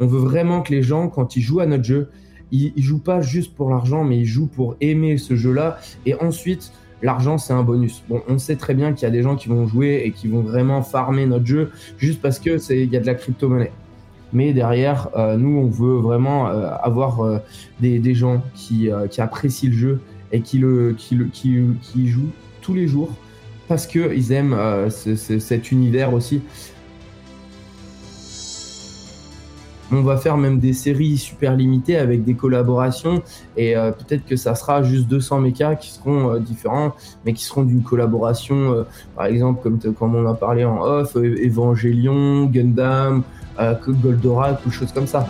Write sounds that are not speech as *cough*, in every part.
On veut vraiment que les gens, quand ils jouent à notre jeu, ils, jouent pas juste pour l'argent, mais ils jouent pour aimer ce jeu-là. Et ensuite, l'argent c'est un bonus. Bon, on sait très bien qu'il y a des gens qui vont jouer et qui vont vraiment farmer notre jeu juste parce que y a de la crypto-monnaie. Mais derrière, euh, nous, on veut vraiment euh, avoir euh, des, gens qui, apprécient le jeu et qui jouent tous les jours parce qu'ils aiment ce, ce, cet univers aussi. On va faire même des séries super limitées avec des collaborations et euh, peut-être que ça sera juste 200 mechas qui seront euh, différents, mais qui seront d'une collaboration, euh, par exemple comme, comme on a parlé en off, Evangelion, Gundam, Goldorak ou choses comme ça.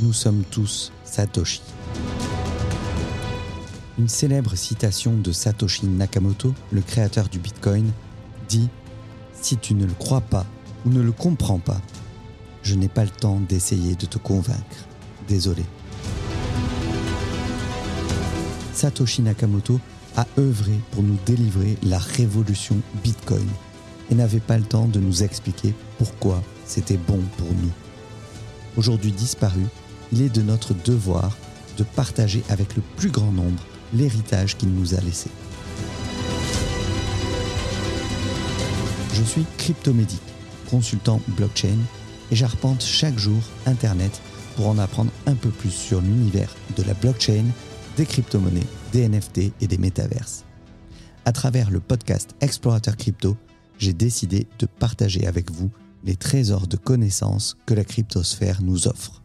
Nous sommes tous Satoshi. Une célèbre citation de Satoshi Nakamoto, le créateur du Bitcoin, dit Si tu ne le crois pas ou ne le comprends pas, je n'ai pas le temps d'essayer de te convaincre. Désolé. Satoshi Nakamoto a œuvré pour nous délivrer la révolution Bitcoin et n'avait pas le temps de nous expliquer pourquoi c'était bon pour nous. Aujourd'hui disparu, il est de notre devoir de partager avec le plus grand nombre l'héritage qu'il nous a laissé. Je suis Cryptomédic, consultant blockchain et j'arpente chaque jour Internet pour en apprendre un peu plus sur l'univers de la blockchain, des crypto-monnaies, des NFT et des métaverses. À travers le podcast Explorateur Crypto, j'ai décidé de partager avec vous les trésors de connaissances que la cryptosphère nous offre.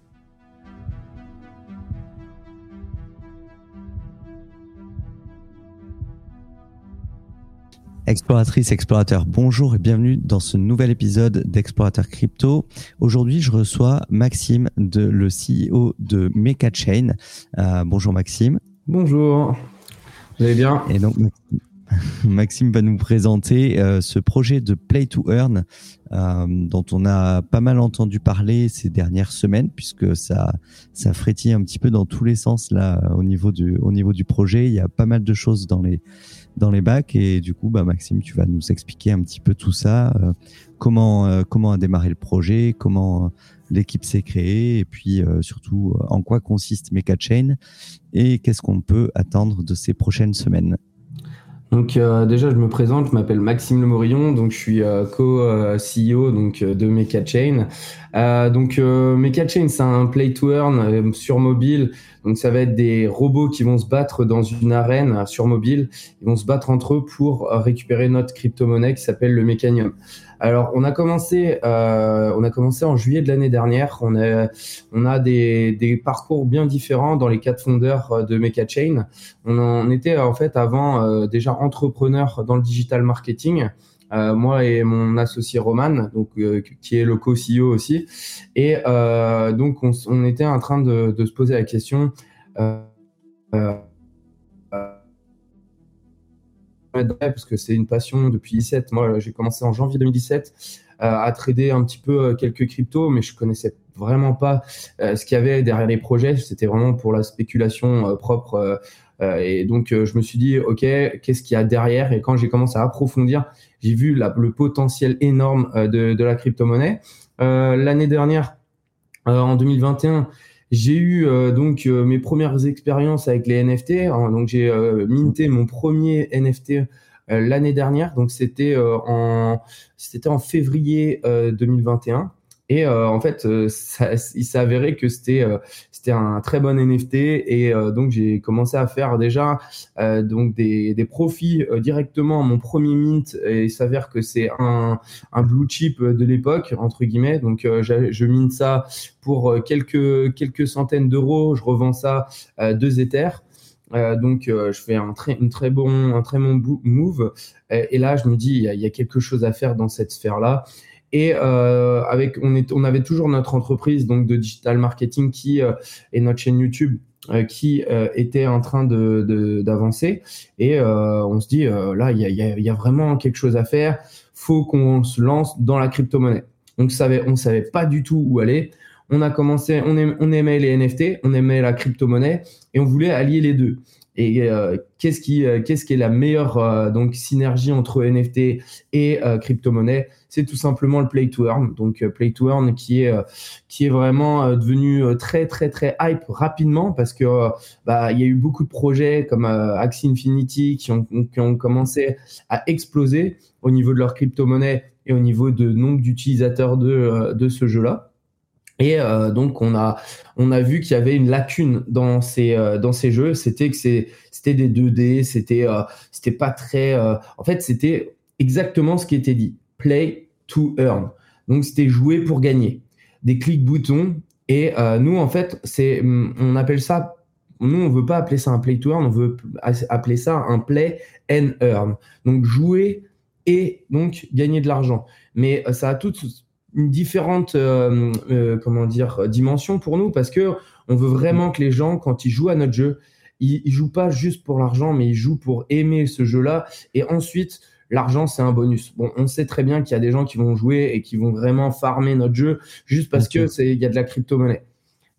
Exploratrice, explorateur, bonjour et bienvenue dans ce nouvel épisode d'Explorateur Crypto. Aujourd'hui, je reçois Maxime, de, le CEO de MechaChain. Euh, bonjour Maxime. Bonjour, vous allez bien? Et donc, *laughs* Maxime va nous présenter euh, ce projet de Play to Earn euh, dont on a pas mal entendu parler ces dernières semaines puisque ça ça frétille un petit peu dans tous les sens là au niveau du au niveau du projet. Il y a pas mal de choses dans les dans les bacs. Et du coup, bah, Maxime, tu vas nous expliquer un petit peu tout ça, euh, comment, euh, comment a démarré le projet, comment euh, l'équipe s'est créée, et puis surtout en quoi consiste MechaChain et qu'est-ce qu'on peut attendre de ces prochaines semaines. Donc euh, déjà, je me présente, je m'appelle Maxime Le Morillon, donc je suis euh, co-CEO donc de MechaChain. Euh, donc MechaChain, c'est un play to earn sur mobile. Donc ça va être des robots qui vont se battre dans une arène sur mobile. Ils vont se battre entre eux pour récupérer notre crypto-monnaie qui s'appelle le Mechanium. Alors, on a commencé, euh, on a commencé en juillet de l'année dernière. On a, on a des, des, parcours bien différents dans les quatre fondeurs euh, de MechaChain. On en était en fait avant euh, déjà entrepreneur dans le digital marketing. Euh, moi et mon associé Roman, donc euh, qui est le co-CEO aussi, et euh, donc on, on, était en train de, de se poser la question parce que c'est une passion depuis 17. Moi, j'ai commencé en janvier 2017 euh, à trader un petit peu euh, quelques cryptos, mais je connaissais vraiment pas euh, ce qu'il y avait derrière les projets. C'était vraiment pour la spéculation propre. et donc, je me suis dit, OK, qu'est-ce qu'il y a derrière? Et quand j'ai commencé à approfondir, j'ai vu la, le potentiel énorme de, de la crypto-monnaie. L'année dernière, en 2021, j'ai eu euh, donc euh, mes premières expériences avec les NFT. Hein, donc j'ai euh, minté mon premier NFT l'année dernière. Donc c'était en c'était en février 2021. Et euh, en fait, euh, ça, il s'est avéré que c'était euh, c'était un très bon NFT et donc j'ai commencé à faire déjà donc des, des profits directement à mon premier mint et il s'avère que c'est un, un blue chip de l'époque entre guillemets donc je, je mine ça pour quelques quelques centaines d'euros je revends ça deux éthers euh, donc je fais un très, une très bon, un très bon move. et là, je me dis, il y, il y a quelque chose à faire dans cette sphère-là. Et euh, avec, on, avait toujours notre entreprise donc de digital marketing qui euh, et notre chaîne YouTube euh, qui était en train de d'avancer. Et on se dit là, il y a, y, a, y a, vraiment quelque chose à faire. Faut qu'on se lance dans la crypto-monnaie. Donc savait, on savait pas du tout où aller. On a commencé, on, aimait, on aimait les NFT, on aimait la crypto-monnaie et on voulait allier les deux. Et qu'est-ce qui, qu'est-ce qui est la meilleure donc synergie entre NFT et crypto-monnaie? C'est tout simplement le play to earn. Donc play to earn qui est qui est vraiment devenu très très très hype rapidement parce que bah il y a eu beaucoup de projets comme Axie Infinity qui ont qui ont commencé à exploser au niveau de leur crypto-monnaie et au niveau de nombre d'utilisateurs de de ce jeu-là. Et euh, donc on a on a vu qu'il y avait une lacune dans ces euh, dans ces jeux, c'était que c'était des 2D, c'était euh, c'était pas très en fait, c'était exactement ce qui était dit, play to earn. Donc c'était jouer pour gagner. Des clics boutons et nous en fait, c'est on appelle ça nous on veut pas appeler ça un play to earn, on veut appeler ça un play and earn. Donc jouer et donc gagner de l'argent. Mais ça a tout une différente euh, euh, comment dire dimension pour nous parce que on veut vraiment que les gens quand ils jouent à notre jeu ils, ils jouent pas juste pour l'argent mais ils jouent pour aimer ce jeu là et ensuite l'argent c'est un bonus. Bon on sait très bien qu'il y a des gens qui vont jouer et qui vont vraiment farmer notre jeu juste parce que c'est il y a de la crypto monnaie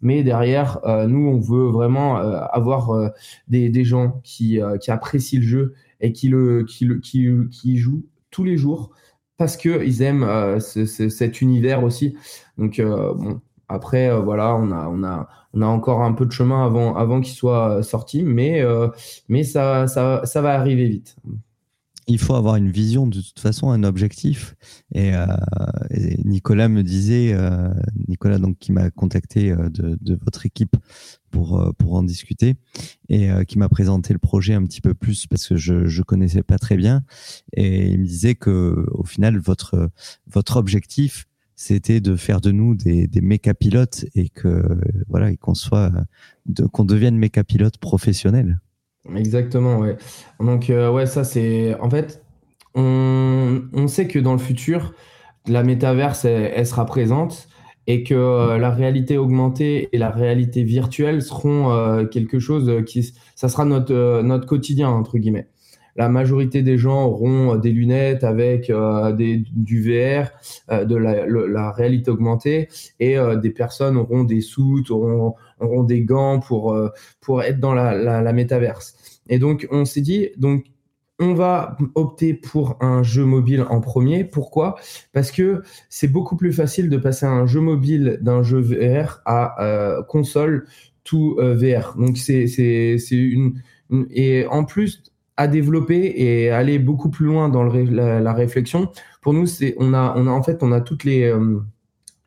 mais derrière euh, nous on veut vraiment avoir des, des, gens qui, qui apprécient le jeu et qui le qui le qui, qui jouent tous les jours parce que ils aiment euh, cet univers aussi. Donc euh, après euh, voilà, on a encore un peu de chemin avant avant qu'il soit sorti, mais ça va arriver vite il faut avoir une vision de toute façon, un objectif. Et, euh, Nicolas me disait, euh, Nicolas donc qui m'a contacté euh, de, votre équipe pour euh, pour en discuter et euh, qui m'a présenté le projet un petit peu plus parce que je je connaissais pas très bien. Et il me disait que au final votre votre objectif c'était de faire de nous des, des méca pilotes et que voilà et qu'on soit qu'on devienne méca pilotes professionnels. Exactement, ouais. Donc, euh, ouais, ça, c'est. En fait, on, sait que dans le futur, la métaverse, elle, sera présente et que euh, la réalité augmentée et la réalité virtuelle seront euh, quelque chose qui. Ça sera notre, notre quotidien, entre guillemets. La majorité des gens auront des lunettes avec du VR, de la, réalité augmentée, et des personnes auront des soutes, auront, auront des gants pour, pour être dans la, la métaverse. Et donc, on s'est dit, donc, on va opter pour un jeu mobile en premier. Pourquoi? Parce que c'est beaucoup plus facile de passer un jeu mobile d'un jeu VR à euh, console tout euh, VR. Donc c'est une, et en plus à développer et aller beaucoup plus loin dans la, réflexion. Pour nous, on a on a en fait on a toutes les euh,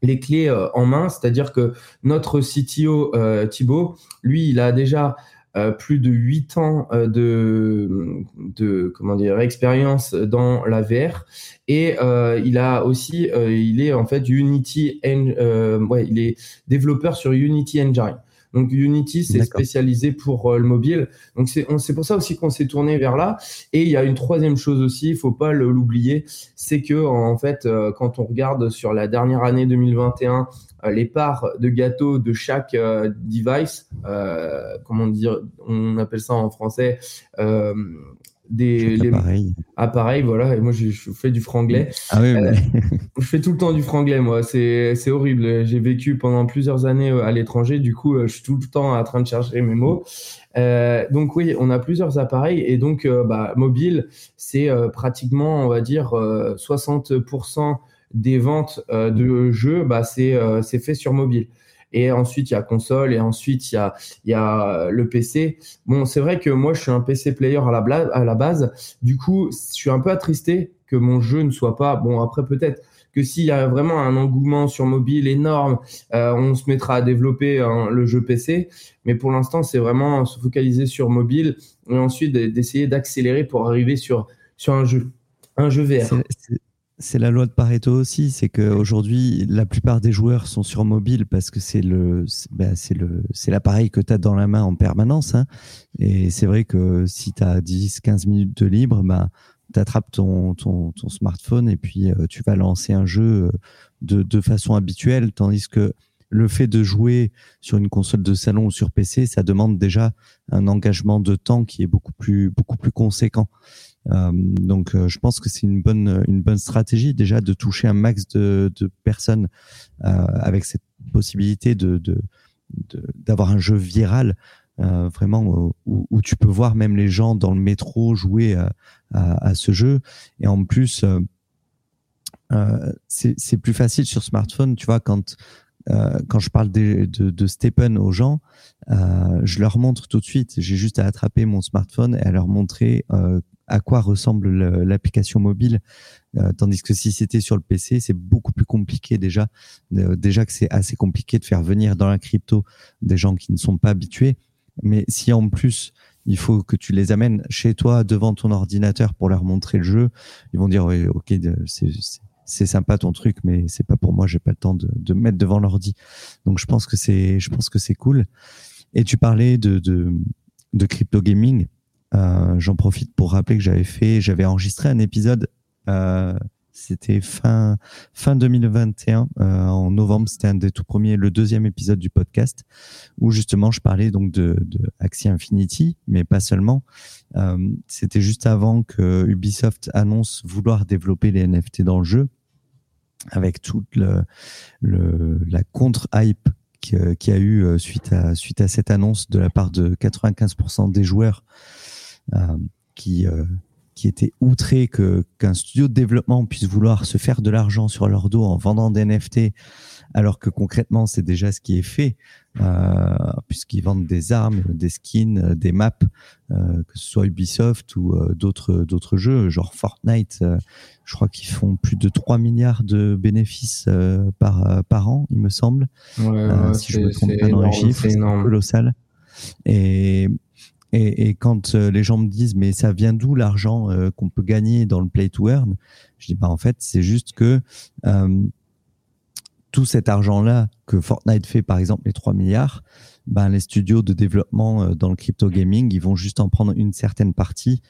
les clés en main, c'est-à-dire que notre CTO Thibaut, lui, il a déjà euh, plus de 8 ans euh, de, de comment dire expérience dans la VR et euh, il a aussi il est en fait Unity ouais, il est développeur sur Unity Engine. Donc Unity, c'est spécialisé pour le mobile. Donc c'est pour ça aussi qu'on s'est tourné vers là. Et il y a une troisième chose aussi, il faut pas l'oublier, c'est que en fait, quand on regarde sur la dernière année 2021 euh, les parts de gâteau de chaque euh, device, euh, comment dire, on appelle ça en français, des appareils. voilà. Et moi, je, fais du franglais. Ah oui, je fais tout le temps du franglais, moi. C'est, horrible. J'ai vécu pendant plusieurs années à l'étranger. Du coup, je suis tout le temps en train de chercher mes mots. donc oui, on a plusieurs appareils et donc bah, mobile, c'est pratiquement, on va dire, 60% des ventes euh, de jeux, bah, c'est euh, c'est fait sur mobile. Et ensuite, il y a console, et ensuite, il y a, il y a le PC. Bon, c'est vrai que moi, je suis un PC player à la, à la base. Du coup, je suis un peu attristé que mon jeu ne soit pas... Bon, après, peut-être que s'il y a vraiment un engouement sur mobile énorme, euh, on se mettra à développer hein, le jeu PC. Mais pour l'instant, c'est vraiment se focaliser sur mobile et ensuite d'essayer d'accélérer pour arriver sur, sur un jeu, un jeu VR. C'est la loi de Pareto aussi, c'est qu'aujourd'hui, la plupart des joueurs sont sur mobile parce que c'est le, bah, c'est le, c'est l'appareil que tu as dans la main en permanence. Hein. Et c'est vrai que si tu as 10, 15 minutes de libre, bah, tu attrapes ton, ton, ton, smartphone et puis euh, tu vas lancer un jeu euh, de, de façon habituelle, tandis que le fait de jouer sur une console de salon ou sur PC, ça demande déjà un engagement de temps qui est beaucoup plus, beaucoup plus conséquent. Euh, donc, euh, je pense que c'est une bonne une bonne stratégie déjà de toucher un max de, de personnes euh, avec cette possibilité de d'avoir un jeu viral vraiment où, tu peux voir même les gens dans le métro jouer à, ce jeu. Et en plus, c'est plus facile sur smartphone, tu vois, quand quand je parle de, de, de Stephen aux gens, euh, je leur montre tout de suite. J'ai juste à attraper mon smartphone et à leur montrer euh, à quoi ressemble l'application mobile. Euh, tandis que si c'était sur le PC, c'est beaucoup plus compliqué déjà. déjà que c'est assez compliqué de faire venir dans la crypto des gens qui ne sont pas habitués. Mais si en plus il faut que tu les amènes chez toi devant ton ordinateur pour leur montrer le jeu, ils vont dire oui, ok, c'est sympa ton truc, mais c'est pas pour moi. J'ai pas le temps de, de me mettre devant l'ordi. Donc je pense que c'est, je pense que c'est cool. Et tu parlais de, de, de crypto gaming. Euh, J'en profite pour rappeler que j'avais fait, j'avais enregistré un épisode. Euh, c'était fin fin 2021 euh, en novembre. C'était un des tout premiers, le deuxième épisode du podcast où justement je parlais donc de, de Axie Infinity, mais pas seulement. Euh, c'était juste avant que Ubisoft annonce vouloir développer les NFT dans le jeu avec toute le, le la contre hype qui, a eu euh, suite à, suite à cette annonce de la part de 95% des joueurs euh, qui, euh, qui étaient outrés que qu'un studio de développement puisse vouloir se faire de l'argent sur leur dos en vendant des NFT alors que concrètement c'est déjà ce qui est fait euh, puisqu'ils vendent des armes, des skins, euh, des maps, euh, que ce soit Ubisoft ou d'autres d'autres jeux, genre Fortnite. je crois qu'ils font plus de 3 milliards de bénéfices par par an, il me semble. Ouais, si je me trompe pas dans les chiffres, c'est colossal. Et et, et, quand les gens me disent mais ça vient d'où l'argent qu'on peut gagner dans le play to earn, je dis bah en fait c'est juste que euh, tout cet argent-là que Fortnite fait, par exemple, les 3 milliards, ben, les studios de développement euh, dans le crypto gaming, ils vont juste en prendre une certaine partie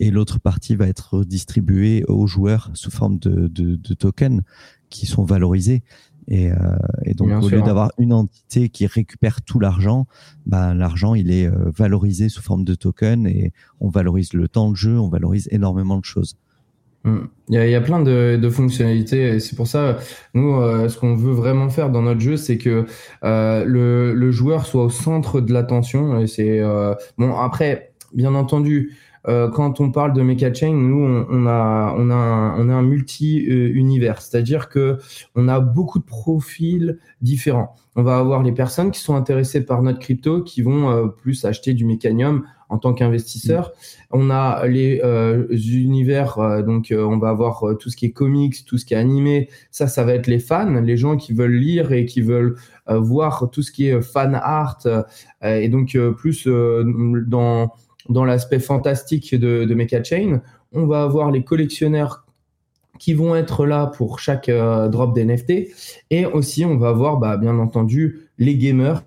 et l'autre partie va être distribuée aux joueurs sous forme de, de, de tokens qui sont valorisés. Et, euh, et donc, au lieu d'avoir une entité qui récupère tout l'argent, ben, l'argent, il est euh, valorisé sous forme de tokens et on valorise le temps de jeu, on valorise énormément de choses. Mm. Il y, a, il y a plein de, de fonctionnalités et c'est pour ça, nous, euh, ce qu'on veut vraiment faire dans notre jeu, c'est que euh, le, le, joueur soit au centre de l'attention. Et c'est euh, bon après, bien entendu, euh, quand on parle de Mecha Chain, nous, on, on, a, on a un, on a un multi-univers, c'est-à-dire que on a beaucoup de profils différents. On va avoir les personnes qui sont intéressées par notre crypto, qui vont plus acheter du mécanium en tant qu'investisseur. On a les euh, univers, euh, donc euh, on va avoir tout ce qui est comics, tout ce qui est animé. Ça, ça va être les fans, les gens qui veulent lire et qui veulent voir tout ce qui est fan art et donc plus dans dans l'aspect fantastique de, de Mecha Chain. On va avoir les collectionneurs qui vont être là pour chaque drop d'NFT. Et aussi, on va avoir, bah, bien entendu, les gamers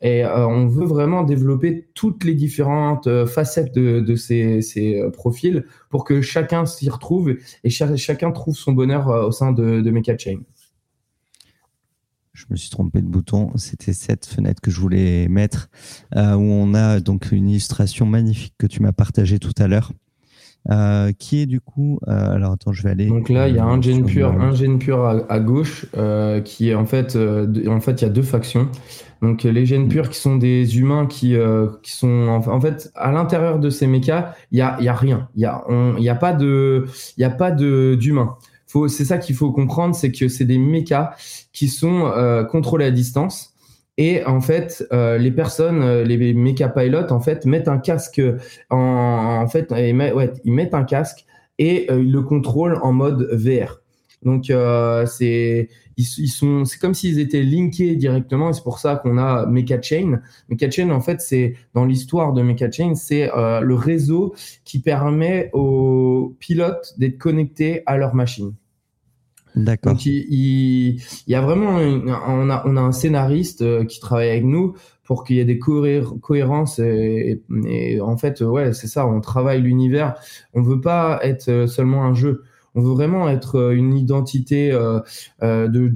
et euh, on veut vraiment développer toutes les différentes euh, facettes de, ces, euh, profils pour que chacun s'y retrouve et chacun trouve son bonheur au sein de, de Mecha Chain. Je me suis trompé de bouton. C'était cette fenêtre que je voulais mettre où on a donc une illustration magnifique que tu m'as partagée tout à l'heure. qui est du coup alors attends je vais aller donc là il y a un gen pur un gen pur à, gauche qui est en fait en fait il y a deux factions donc les gènes purs qui sont des humains qui, euh, qui sont en, fait à l'intérieur de ces mechas, il y a, y a rien, il y a, y a pas de, il y a pas de d'humains. Faut, c'est ça qu'il faut comprendre, c'est que c'est des mechas qui sont euh, contrôlés à distance. Et en fait, euh, les personnes, euh, les mecha pilotes, en fait, mettent un casque en, en fait, ouais, ils mettent un casque et ils le contrôlent en mode VR. Donc c'est ils, sont, c'est comme s'ils étaient linkés directement, et c'est pour ça qu'on a Mecha Chain. Mecha Chain, en fait, c'est dans l'histoire de Mecha Chain, c'est euh, le réseau qui permet aux pilotes d'être connectés à leur machine. D'accord. Donc il, il, y a vraiment, on a, on a un scénariste euh, qui travaille avec nous pour qu'il y ait des cohérences et, et, en fait, ouais, c'est ça. On travaille l'univers. On veut pas être seulement un jeu on veut vraiment être euh, une identité euh, euh, de,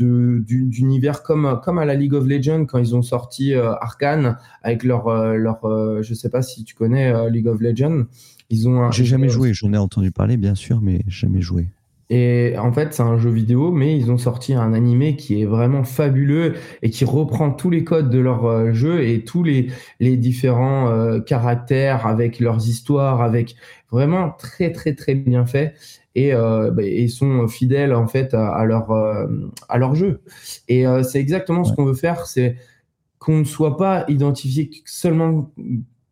d'univers comme comme à la League of Legends quand ils ont sorti Arkane avec leur leur je sais pas si tu connais League of Legends. Ils ont. J'ai jamais joué. J'en ai entendu parler bien sûr, mais jamais joué. Et en fait, c'est un jeu vidéo, mais ils ont sorti un animé qui est vraiment fabuleux et qui reprend tous les codes de leur jeu et tous les, les différents euh, caractères avec leurs histoires, avec vraiment très très très bien fait. Et euh, bah, ils sont fidèles en fait à, leur à leur jeu. Et c'est exactement ce qu'on veut faire, c'est qu'on ne soit pas identifié seulement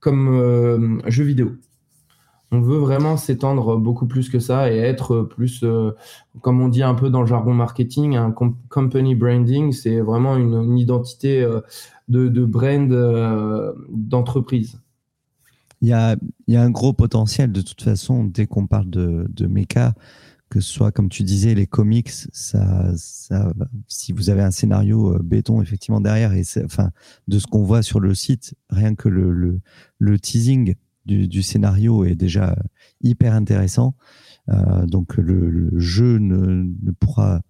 comme jeu vidéo on veut vraiment s'étendre beaucoup plus que ça et être plus, euh, comme on dit un peu dans le jargon marketing, un company branding, c'est vraiment une, identité euh, de, brand euh, d'entreprise. Il y, a, un gros potentiel de toute façon dès qu'on parle de, de méca, que ce soit comme tu disais les comics, ça, ça, si vous avez un scénario béton effectivement derrière et enfin de ce qu'on voit sur le site, rien que le, le, le teasing du, scénario est déjà hyper intéressant. Euh, donc le, jeu ne, pourra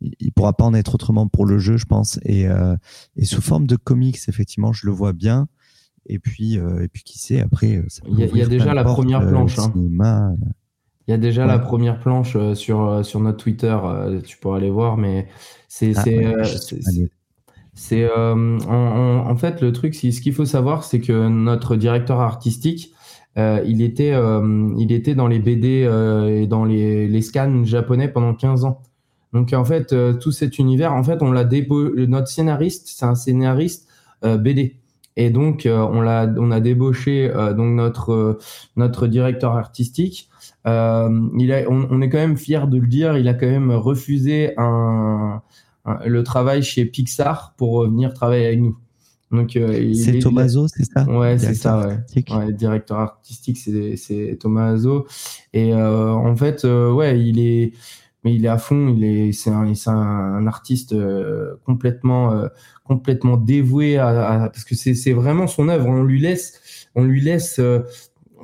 il pourra pas en être autrement pour le jeu, je pense. Et, euh, sous forme de comics, effectivement, je le vois bien. Et puis, euh, et puis qui sait, après. il y, a, déjà la première planche. Hein. Il y a déjà la première planche sur, sur notre Twitter. tu pourras aller voir, mais c'est. Ah, c'est en, fait le truc, ce qu'il faut savoir, c'est que notre directeur artistique, euh, il était, euh, il était dans les BD euh, et dans les, les, scans japonais pendant 15 ans. Donc en fait, tout cet univers, en fait, on l'a notre scénariste, c'est un scénariste BD. Et donc on l'a, on a débauché donc notre notre directeur artistique. il a, on, est quand même fier de le dire, il a quand même refusé un, le travail chez Pixar pour venir travailler avec nous. Donc, euh, c'est Tomaso, c'est ça? Ouais, c'est ça, ouais. Directeur artistique, c'est Tomaso. Et euh, en fait, euh, ouais, il est, mais il est à fond. Il est, c'est un, artiste complètement, complètement dévoué à, parce que c'est vraiment son œuvre. On lui laisse, on lui laisse.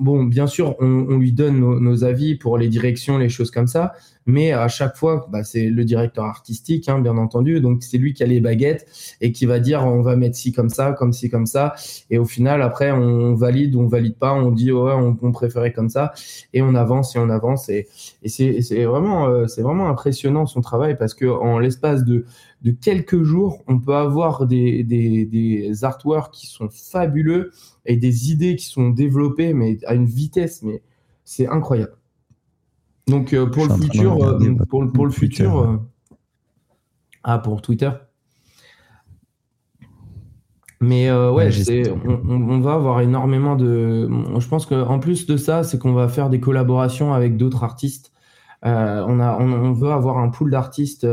Bon, bien sûr, on, lui donne nos, avis pour les directions, les choses comme ça mais à chaque fois, bah, c'est le directeur artistique, hein, bien entendu, donc c'est lui qui a les baguettes et qui va dire on va mettre ci comme ça, comme ci comme ça, et au final après on valide on valide pas, on dit ouais on, préférait comme ça, et on avance et on avance et, et c'est vraiment euh, c'est vraiment impressionnant son travail parce que en l'espace de de quelques jours, on peut avoir des, des, des artworks qui sont fabuleux et des idées qui sont développées mais à une vitesse mais c'est incroyable. Donc euh, pour, le futur, euh, pour, pour, le futur, euh, ah pour Twitter. Mais ouais, on, va avoir énormément de. Je pense qu'en plus de ça, c'est qu'on va faire des collaborations avec d'autres artistes. On, a, on, veut avoir un pool d'artistes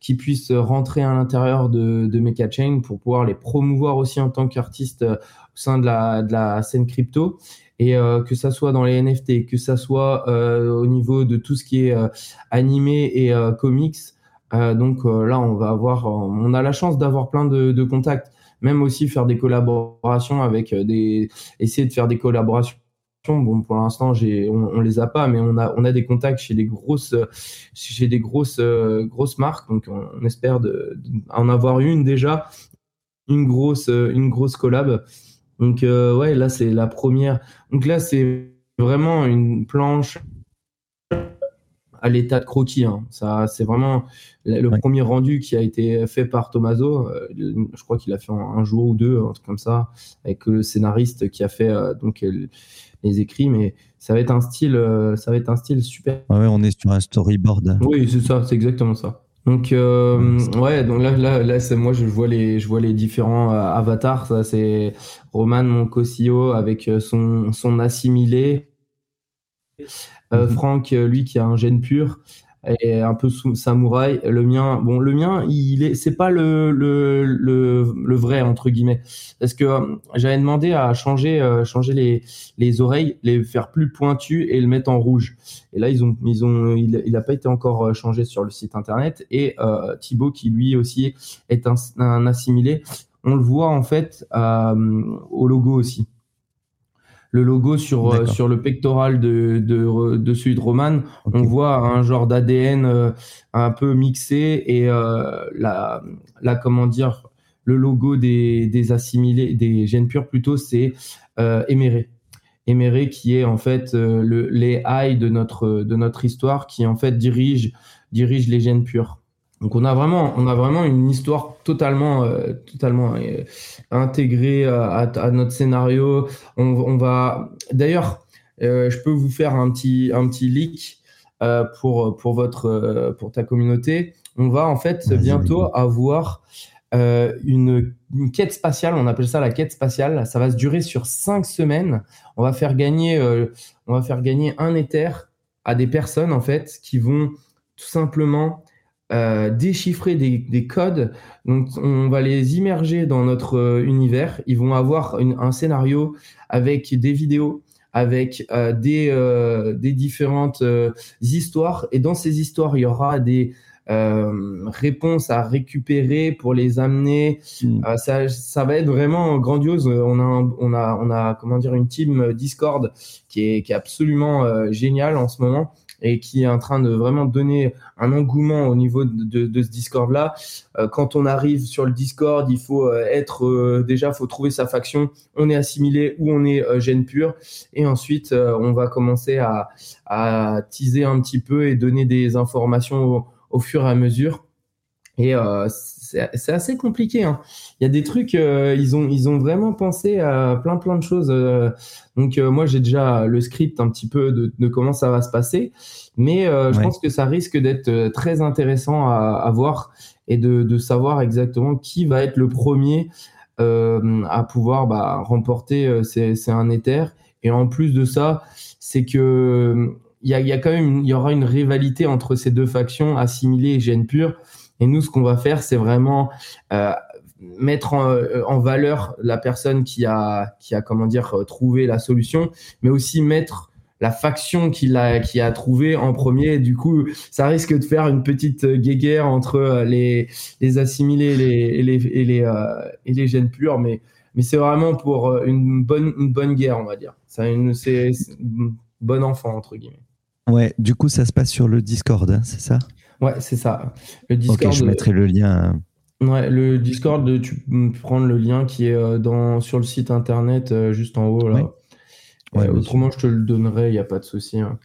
qui puissent rentrer à l'intérieur de, de Mecha Chain pour pouvoir les promouvoir aussi en tant qu'artistes au sein de la, de scène crypto et euh, que ça soit dans les NFT, que ça soit euh, au niveau de tout ce qui est euh, animé et comics. donc là, on va avoir, on a la chance d'avoir plein de, contacts, même aussi faire des collaborations avec des, essayer de faire des collaborations Bon, pour l'instant, j'ai, on, on, les a pas, mais on a, on a des contacts chez des grosses, chez des grosses, grosses marques. Donc, on, espère de, en avoir une déjà, une grosse, une grosse collab. Donc euh, ouais, là c'est la première. Donc là c'est vraiment une planche à l'état de croquis. Hein. Ça, c'est vraiment le premier rendu qui a été fait par Tomaso. Euh, je crois qu'il a fait un, jour ou deux, un truc comme ça, avec le scénariste qui a fait euh, donc les écrits. Mais ça va être un style, ça va être un style super. ouais, on est sur un storyboard. Oui, c'est ça, c'est exactement ça. Donc euh, ouais, donc là là là c'est moi je vois les je vois les différents euh, avatars, ça c'est Roman mon co avec euh, son son assimilé euh, mhm. Franck lui qui a un gène pur et un peu samouraï. Le mien, bon, le mien, il est, c'est pas le, le, le, vrai entre guillemets, parce que euh, j'avais demandé à changer, euh, changer les, les oreilles, les faire plus pointues et le mettre en rouge. Et là, ils ont, ils ont, il, il a pas été encore euh, changé sur le site internet. Et euh, Thibaut, qui lui aussi est un, un assimilé, on le voit en fait au logo aussi le logo sur, euh, sur le pectoral de, de, de celui de Roman, on voit un genre d'ADN euh, un peu mixé et euh, la, la, comment dire, le logo des, des assimilés, des gènes purs plutôt, c'est euh, éméré. Éméré qui est en fait le, les high de notre de notre histoire, qui en fait dirige dirige les gènes purs. Donc on a vraiment, on a vraiment une histoire totalement, euh, totalement euh, intégrée à, à, notre scénario. On, on va, d'ailleurs, euh, je peux vous faire un petit, un petit leak pour pour votre, pour ta communauté. On va en fait bientôt avoir une, une, quête spatiale. On appelle ça la quête spatiale. Ça va se durer sur cinq semaines. On va faire gagner, on va faire gagner un éther à des personnes en fait qui vont tout simplement euh, déchiffrer des, codes. Donc, on va les immerger dans notre euh, univers. Ils vont avoir un scénario avec des vidéos, avec euh, des, des différentes histoires. Et dans ces histoires, il y aura des réponses à récupérer pour les amener. Hmm. ça, ça va être vraiment grandiose. On a, on a, on a, comment dire, une team Discord qui est, qui est absolument géniale en ce moment et qui est en train de vraiment donner un engouement au niveau de, de, ce Discord là. Euh, quand on arrive sur le Discord, il faut euh, être euh, déjà, faut trouver sa faction. On est assimilé ou on est gène pur, et ensuite on va commencer à, à, teaser un petit peu et donner des informations au, au fur et à mesure. Et euh, c'est assez compliqué. Hein. Il y a des trucs, euh, ils, ont, ils ont vraiment pensé à plein plein de choses. Euh. donc moi j'ai déjà le script un petit peu de, de, comment ça va se passer, mais je pense que ça risque d'être très intéressant à, à, voir et de, de, savoir exactement qui va être le premier à pouvoir bah, remporter. C'est un éther. Et en plus de ça, c'est que il y a, y a, quand même il y aura une rivalité entre ces deux factions assimilées et gène pur et nous, ce qu'on va faire, c'est vraiment euh, mettre en, en, valeur la personne qui a, qui a, comment dire, trouvé la solution, mais aussi mettre la faction qui a, qui a trouvé en premier. Du coup, ça risque de faire une petite guéguerre entre les, assimilés et les, et les, et les, euh, gènes purs, mais, mais c'est vraiment pour une bonne, une bonne guerre, on va dire. C'est une, c'est enfant, entre guillemets. Ouais, du coup, ça se passe sur le Discord, hein, c'est ça? Ouais, c'est ça. Le Discord, ok, je mettrai le lien. Ouais, le Discord, tu peux prendre le lien qui est euh, dans, sur le site internet euh, juste en haut. Là. Ouais. autrement, je te le donnerai, il n'y a pas de souci. Hein.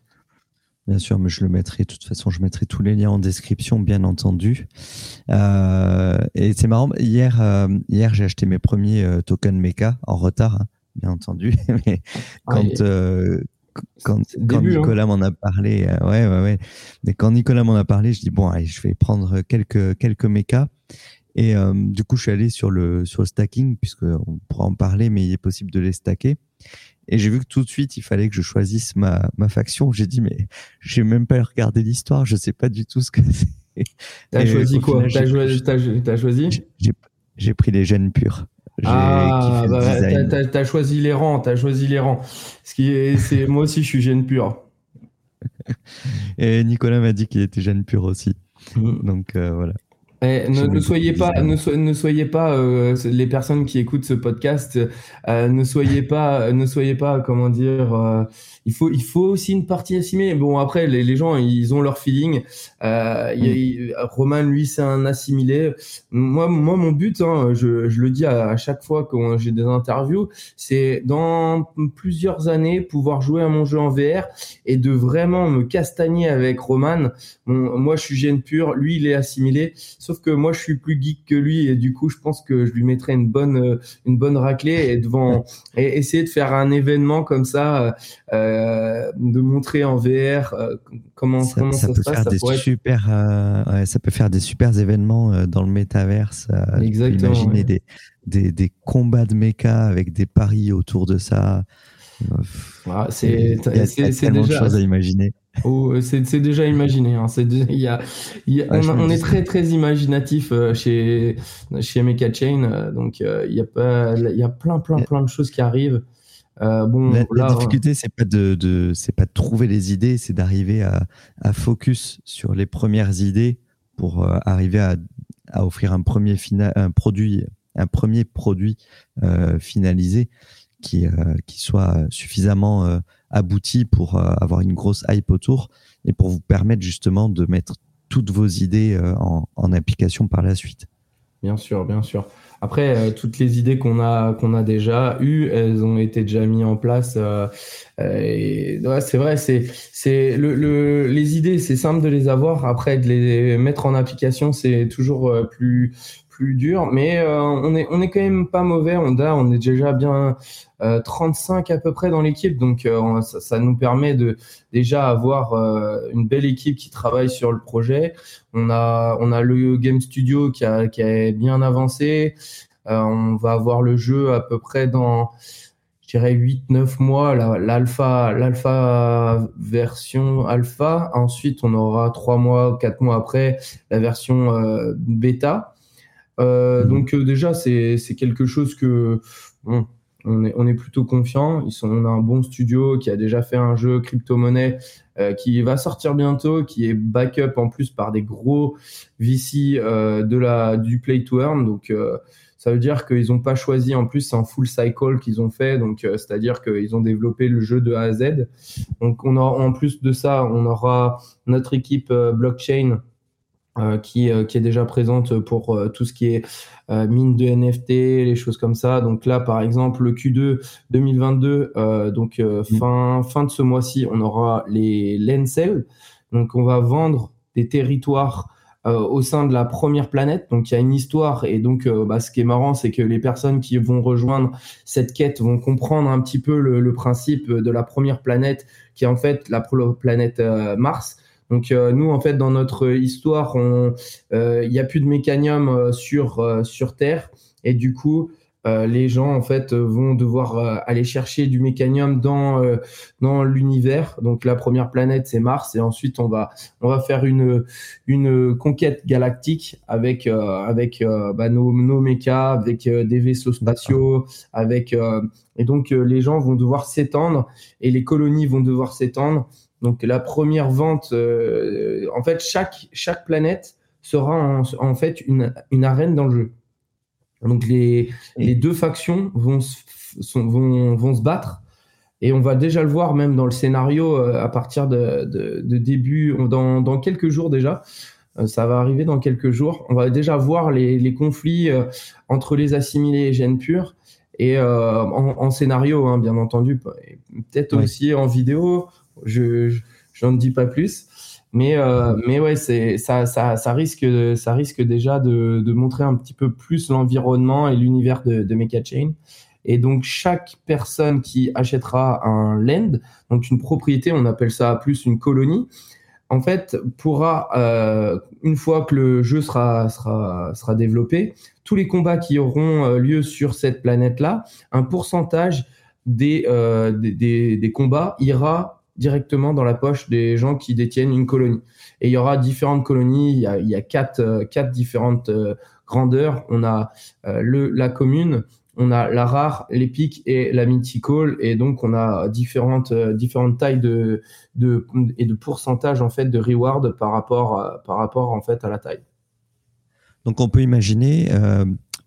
Bien sûr, mais je le mettrai. De toute façon, je mettrai tous les liens en description, bien entendu. Euh, et c'est marrant. Hier, euh, hier, j'ai acheté mes premiers tokens mecha en retard, hein, bien entendu. *laughs* mais ah, quand, hein. Nicolas m'en a parlé, euh, ouais, ouais, ouais. Mais quand Nicolas m'en a parlé, je dis bon, allez, je vais prendre quelques quelques mécas. Et euh, du coup, je suis allé sur le sur le stacking puisque on pourra en parler, mais il est possible de les stacker. Et j'ai vu que tout de suite, il fallait que je choisisse ma ma faction. J'ai dit mais j'ai même pas regardé l'histoire, je sais pas du tout ce que *laughs* c'est. T'as choisi quoi T'as choisi, as choisi J'ai pris les gènes purs. Ah, bah, t'as choisi les rangs, t'as choisi les rangs. Ce qui est, c'est moi aussi, je suis gène pur. *laughs* Et Nicolas m'a dit qu'il était gène pur aussi. Mm. Donc euh, voilà. Eh, ne, soyez pas, ne, soyez pas euh, les personnes qui écoutent ce podcast, euh, ne soyez pas, ne soyez pas, comment dire, il faut, il faut aussi une partie assimilée. Bon, après, les, les gens, ils ont leur feeling. Euh, mm. Roman, lui, c'est un assimilé. Moi, moi, mon but, hein, je, je, le dis à, chaque fois que j'ai des interviews, c'est dans plusieurs années pouvoir jouer à mon jeu en VR et de vraiment me castagner avec Roman. moi, je suis gène pur, lui, il est assimilé. Sauf que moi, je suis plus geek que lui et du coup, je pense que je lui mettrai une bonne, une bonne raclée et devant *laughs* et essayer de faire un événement comme ça. Euh, euh, de montrer en VR euh, comment ça, comment ça, ça peut se faire des super euh, ça peut faire des super événements dans le métaverse exactement imaginer des, des, des combats de méca avec des paris autour de ça ah, c'est c'est déjà de choses à imaginer Oh, c'est déjà *laughs* imaginé. Hein. il y a, y a, on, on est très très imaginatif chez chez Mecha Chain, donc il y a pas, il y a plein plein plein de choses qui arrivent. Euh, bon, la, la difficulté, c'est pas de, de c'est pas de trouver les idées, c'est d'arriver à, à, focus sur les premières idées pour euh, arriver à, à, offrir un premier final, un produit, un premier produit euh, finalisé qui, euh, qui soit suffisamment euh, abouti pour avoir une grosse hype autour et pour vous permettre justement de mettre toutes vos idées en, en application par la suite. Bien sûr, bien sûr. Après, toutes les idées qu'on a qu'on a déjà eues, elles ont été déjà mises en place. et ouais, c'est vrai, c'est c'est le, le, les idées, c'est simple de les avoir. Après, de les mettre en application, c'est toujours plus plus dur, mais euh, on est on est quand même pas mauvais. On a on est déjà bien 35 euh, à peu près dans l'équipe, donc euh, ça, nous permet de déjà avoir une belle équipe qui travaille sur le projet. On a on a le game studio qui a qui a bien avancé. on va avoir le jeu à peu près dans je dirais 8-9 mois, l'alpha, l'alpha version alpha. Ensuite, on aura 3 mois, 4 mois après la version bêta. Euh, mhm. Donc euh, déjà, c'est quelque chose que on est, on est plutôt confiant. Ils sont, on a un bon studio qui a déjà fait un jeu crypto-monnaie euh, qui va sortir bientôt, qui est backup en plus par des gros VC de la, du Play to Earn. Donc ça veut dire qu'ils n'ont pas choisi, en plus c'est un full cycle qu'ils ont fait, donc c'est-à-dire qu'ils ont développé le jeu de A à Z. Donc on en plus de ça, on aura notre équipe blockchain euh, qui, euh, qui, est déjà présente pour euh, tout ce qui est mine de NFT, les choses comme ça. Donc là, par exemple, le Q2 2022, donc mm. fin, fin de ce mois-ci, on aura les Lencel. Donc on va vendre des territoires au sein de la première planète. Donc il y a une histoire et donc bah, ce qui est marrant, c'est que les personnes qui vont rejoindre cette quête vont comprendre un petit peu le, le principe de la première planète, qui est en fait la planète Mars. Donc euh, nous, en fait, dans notre histoire, il n'y a plus de mécanium euh, sur, euh, sur Terre. Et du coup, les gens en fait vont devoir aller chercher du mécanium dans dans l'univers. Donc la première planète c'est Mars et ensuite on va on va faire une une conquête galactique avec avec bah, nos nos mécas, avec des vaisseaux spatiaux, avec et donc les gens vont devoir s'étendre et les colonies vont devoir s'étendre donc la première vente, euh, en fait, chaque, chaque planète sera en, fait une, une, arène dans le jeu. Donc les, les deux factions vont, vont, vont, se battre. Et on va déjà le voir même dans le scénario euh, à partir de, de, début, dans, dans, quelques jours déjà. Euh, ça va arriver dans quelques jours. On va déjà voir les, les conflits entre les assimilés et gènes purs. Et en, scénario, hein, bien entendu, peut-être aussi en vidéo je n'en dis pas plus. Mais, euh, mais ouais, c'est, ça, ça, ça, risque, ça risque déjà de, montrer un petit peu plus l'environnement et l'univers de, de MechaChain. Et donc, chaque personne qui achètera un land, donc une propriété, on appelle ça plus une colonie, en fait, pourra, euh, une fois que le jeu sera, sera, sera développé, tous les combats qui auront euh, lieu sur cette planète-là, un pourcentage des, des, des, combats ira directement dans la poche des gens qui détiennent une colonie. Et il y aura différentes colonies, il y a, quatre, euh, quatre différentes euh, grandeurs. On a euh, le, la commune, on a la rare, l'épique et la mythical. Et donc, on a différentes, différentes tailles de, de, et de pourcentage en fait de reward par rapport, par rapport en fait à la taille. Donc, on peut imaginer,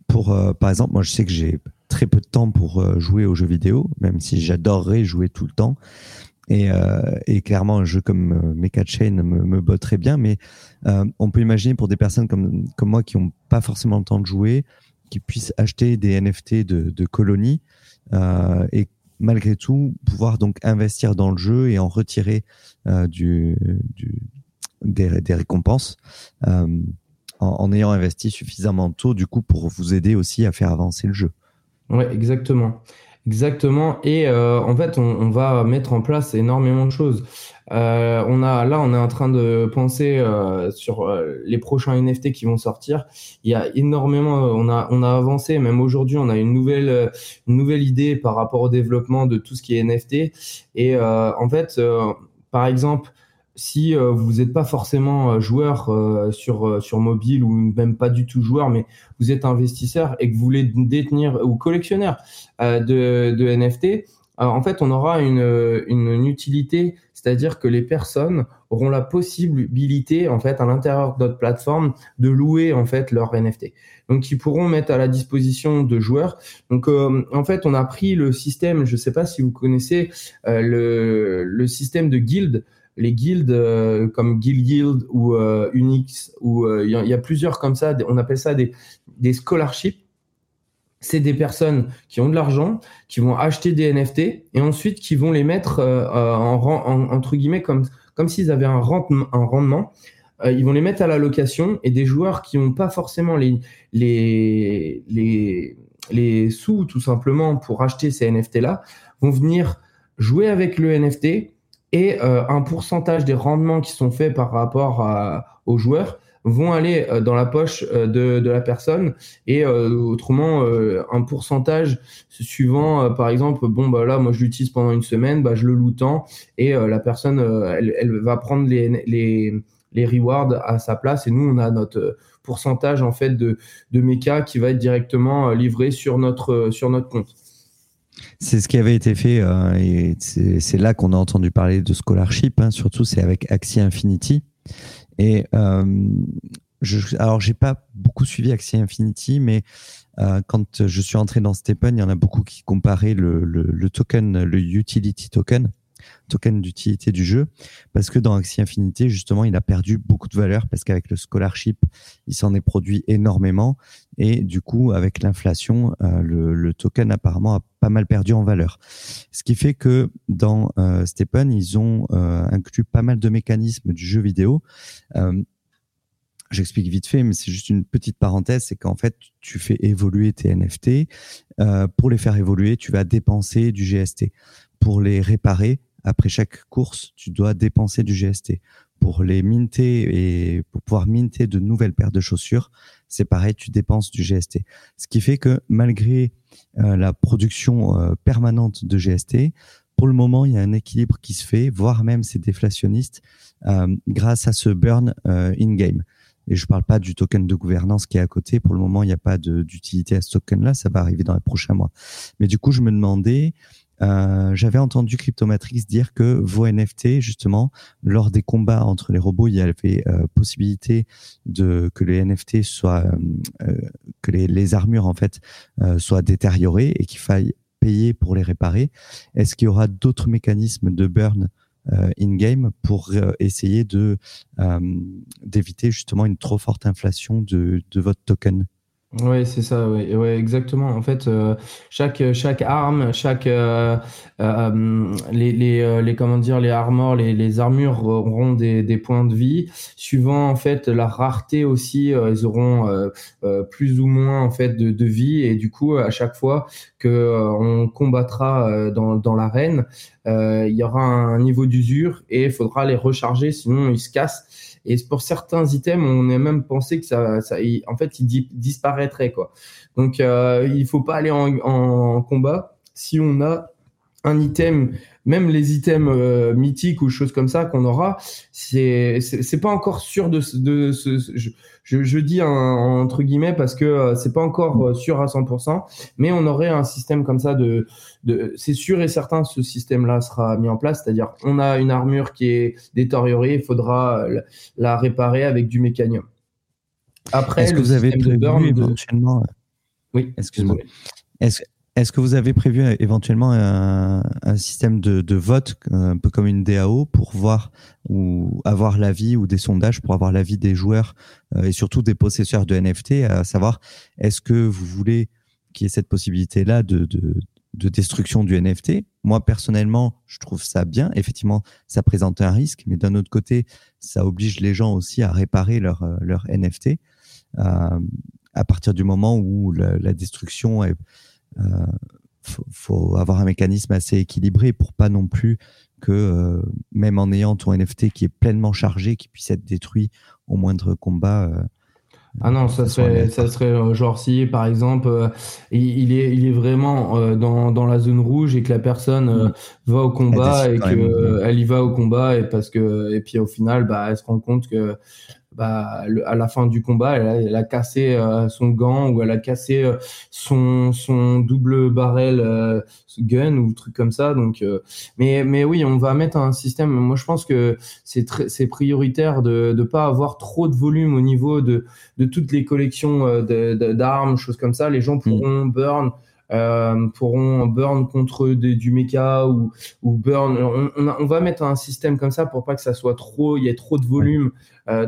pour, par exemple, moi je sais que j'ai très peu de temps pour jouer aux jeux vidéo, même si j'adorerais jouer tout le temps. Et, euh, et, clairement, un jeu comme euh, Mecha Chain me, me botterait bien, mais euh, on peut imaginer pour des personnes comme, comme moi qui n'ont pas forcément le temps de jouer, qui puissent acheter des NFT de, de colonies et malgré tout pouvoir donc investir dans le jeu et en retirer du, du, des, des récompenses en, ayant investi suffisamment tôt du coup pour vous aider aussi à faire avancer le jeu. Ouais, exactement. Exactement. Et euh, en fait, on, va mettre en place énormément de choses. Euh, on a là, on est en train de penser euh, sur les prochains NFT qui vont sortir. Il y a énormément, on a on a avancé. Même aujourd'hui, on a une nouvelle une nouvelle idée par rapport au développement de tout ce qui est NFT. Et en fait, par exemple, si euh, vous n'êtes pas forcément euh, joueur euh, sur, sur mobile ou même pas du tout joueur, mais vous êtes investisseur et que vous voulez détenir ou collectionneur de, de NFT, en fait, on aura une, une, utilité, c'est-à-dire que les personnes auront la possibilité, en fait, à l'intérieur de notre plateforme, de louer en fait leur NFT. Donc, ils pourront mettre à la disposition de joueurs. Donc, en fait, on a pris le système. Je ne sais pas si vous connaissez le, le système de guild les guildes euh, comme Guild Guild ou euh, Unix, ou euh, il y, a plusieurs comme ça, on appelle ça des, des scholarships. c'est des personnes qui ont de l'argent, qui vont acheter des NFT et ensuite qui vont les mettre en, entre guillemets comme, comme s'ils avaient un, un rendement. ils vont les mettre à la location et des joueurs qui n'ont pas forcément les, les, les, les sous tout simplement pour acheter ces NFT-là vont venir jouer avec le NFT et euh, un pourcentage des rendements qui sont faits par rapport aux joueurs vont aller euh, dans la poche euh, de, de, la personne et autrement un pourcentage suivant par exemple bon bah là moi je l'utilise pendant une semaine bah je le loue tant et la personne elle, elle, va prendre les, les les rewards à sa place et nous on a notre pourcentage en fait de de méca qui va être directement livré sur notre sur notre compte. C'est ce qui avait été fait euh, et c'est là qu'on a entendu parler de scholarship. Hein, surtout, c'est avec Axie Infinity. Et euh, je, alors, j'ai pas beaucoup suivi Axie Infinity, mais euh, quand je suis entré dans Stepen, il y en a beaucoup qui comparaient le, le, le token, le utility token, token d'utilité du jeu, parce que dans Axie Infinité, justement, il a perdu beaucoup de valeur parce qu'avec le scholarship, il s'en est produit énormément et du coup, avec l'inflation, euh, le, token apparemment a pas mal perdu en valeur. Ce qui fait que dans euh, Stepen, ils ont euh, inclus pas mal de mécanismes du jeu vidéo. J'explique vite fait, mais c'est juste une petite parenthèse, c'est qu'en fait, tu fais évoluer tes NFT. pour les faire évoluer, tu vas dépenser du GST. Pour les réparer, après chaque course, tu dois dépenser du GST. Pour les minter et pour pouvoir minter de nouvelles paires de chaussures, c'est pareil, tu dépenses du GST. Ce qui fait que malgré euh, la production euh, permanente de GST, pour le moment, il y a un équilibre qui se fait, voire même c'est déflationniste, euh, grâce à ce burn in-game. Et je ne parle pas du token de gouvernance qui est à côté. Pour le moment, il n'y a pas d'utilité à ce token-là. Ça va arriver dans les prochains mois. Mais du coup, je me demandais euh, j'avais entendu Cryptomatrix dire que vos NFT, justement, lors des combats entre les robots, il y avait euh, possibilité de que les NFT soient, euh, que les, armures en fait soient détériorées et qu'il faille payer pour les réparer. Est-ce qu'il y aura d'autres mécanismes de burn in-game pour essayer d'éviter justement une trop forte inflation de votre token? Oui, c'est ça, ouais, ouais, exactement. En fait, euh, chaque chaque arme, chaque euh, euh, les les les comment dire les armors, les les armures auront des des points de vie. Suivant en fait la rareté aussi, ils auront plus ou moins en fait de de vie et du coup à chaque fois que on combattra dans dans l'arène, il y aura un niveau d'usure et il faudra les recharger sinon ils se cassent. Et pour certains items, on a même pensé que ça, ça en fait, ils disparaîtraient quoi. Donc, euh, il faut pas aller en, en combat si on a un item même les items euh, mythiques ou choses comme ça qu'on aura, c'est c'est pas encore sûr de de ce je, je, dis entre guillemets parce que euh, c'est pas encore euh, sûr à 100%, mais on aurait un système comme ça de de c'est sûr et certain ce système là sera mis en place, c'est-à-dire on a une armure qui est détériorée, il faudra la réparer avec du mécanium. Après, est-ce que vous avez prévu éventuellement Oui, excuse-moi. Est-ce est-ce que vous avez prévu euh, éventuellement un, système de, vote, un peu comme une DAO, pour voir ou avoir l'avis ou des sondages pour avoir l'avis des joueurs euh, et surtout des possesseurs de NFT, à savoir est-ce que vous voulez qu'il y ait cette possibilité-là de, de, destruction du NFT Moi personnellement, je trouve ça bien. Effectivement, ça présente un risque, mais d'un autre côté, ça oblige les gens aussi à réparer leur, euh, NFT. à partir du moment où la destruction est, euh, faut, faut, avoir un mécanisme assez équilibré pour pas non plus que euh, même en ayant ton NFT qui est pleinement chargé, qui puisse être détruit au moindre combat. Euh, ah non, ça serait, ça serait genre si par exemple il, est, il est vraiment dans, dans la zone rouge et que la personne mm. va au combat et qu'elle elle y va au combat et parce que et puis au final bah elle se rend compte que bah, à la fin du combat, elle a, cassé euh, son gant ou elle a cassé euh, son, son double barrel euh, gun ou truc comme ça. Donc, mais, mais oui, on va mettre un système. Moi, je pense que c'est c'est prioritaire de ne pas avoir trop de volume au niveau de, de toutes les collections d'armes, choses comme ça. Les gens mm. pourront burn. pourront burn contre du mecha ou, ou burn. On, on, va mettre un système comme ça pour pas que ça soit trop, il y ait trop de volume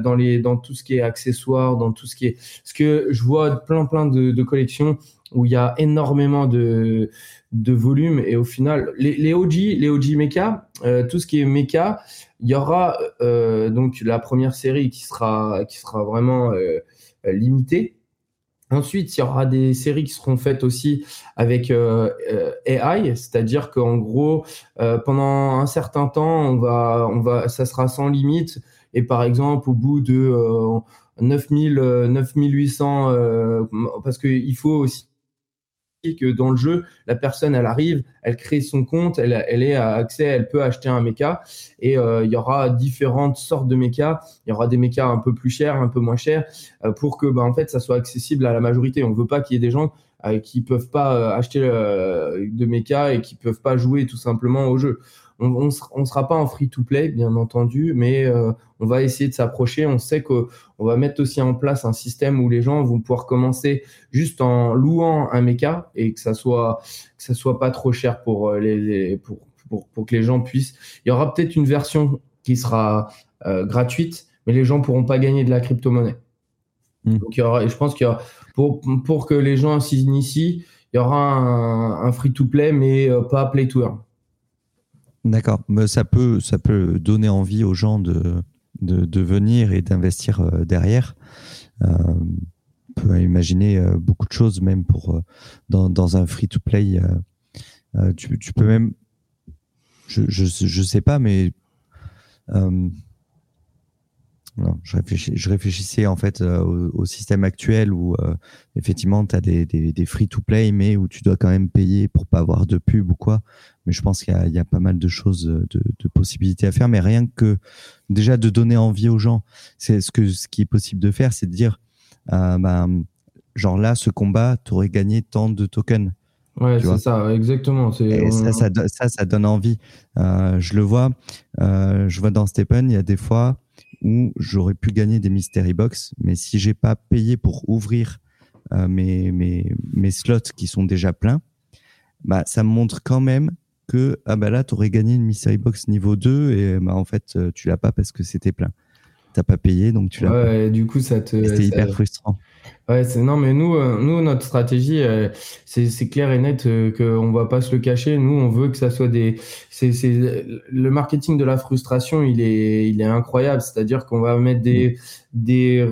dans les dans tout ce qui est accessoires, dans tout ce qui est ce que je vois plein plein de, collections où il y a énormément de de volume et au final les, les OG les OG mecha tout ce qui est mecha il y aura donc la première série qui sera qui sera vraiment limitée Ensuite, il y aura des séries qui seront faites aussi avec euh, euh, AI, c'est-à-dire qu'en gros, euh, pendant un certain temps, on va, on va, ça sera sans limite. Et par exemple, au bout de 9000, 9800, parce qu'il faut aussi que dans le jeu, la personne, elle arrive, elle crée son compte, elle, elle est à accès, elle peut acheter un mecha et euh, il y aura différentes sortes de mechas. Il y aura des mechas un peu plus chers, un peu moins chers, euh, pour que, bah, en fait, ça soit accessible à la majorité. On veut pas qu'il y ait des gens euh, qui peuvent pas acheter de mecha et qui peuvent pas jouer tout simplement au jeu on ne sera pas en free-to-play, bien entendu, mais euh, on va essayer de s'approcher. On sait qu'on va mettre aussi en place un système où les gens vont pouvoir commencer juste en louant un mecha et que ça soit que ça soit pas trop cher pour euh, les, pour, pour, que les gens puissent. Il y aura peut-être une version qui sera euh, gratuite, mais les gens pourront pas gagner de la crypto-monnaie. Hmm. Donc il y aura, et je pense qu'il y aura, pour, pour que les gens s'initient, il y aura un, un free-to-play, mais pas play-to-earn. D'accord, mais ça peut, ça peut donner envie aux gens de, de, venir et d'investir euh, derrière. Euh, on peut imaginer euh, beaucoup de choses, même pour dans, dans un free-to-play. tu, tu, peux même, je, je, je sais pas, mais je, je, réfléchissais en fait euh, au, système actuel où euh, effectivement tu as des, des, free-to-play mais où tu dois quand même payer pour pas avoir de pub ou quoi. Mais je pense qu'il y, y, a pas mal de choses, de, de, possibilités à faire. Mais rien que déjà de donner envie aux gens, c'est ce, que, ce qui est possible de faire, c'est de dire, euh, ben, genre là, ce combat, tu aurais gagné tant de tokens. Ouais, c'est ça, exactement. Et ça, ça, ça, ça, donne envie. Euh, je le vois, euh, je vois dans Stephen, il y a des fois, où j'aurais pu gagner des mystery box, mais si j'ai pas payé pour ouvrir euh, mes, mes, mes slots qui sont déjà pleins, bah, ça me montre quand même que ah bah là, tu aurais gagné une mystery box niveau 2 et bah, en fait, euh, tu l'as pas parce que c'était plein. T'as pas payé, donc tu l'as ouais, du coup, ça te. C'était hyper frustrant. Ouais, c'est non, mais nous, euh, nous, notre stratégie, euh, c'est clair et net euh, qu'on va pas se le cacher. Nous, on veut que ça soit des. C'est le marketing de la frustration, il est, il est incroyable. C'est-à-dire qu'on va mettre des, des,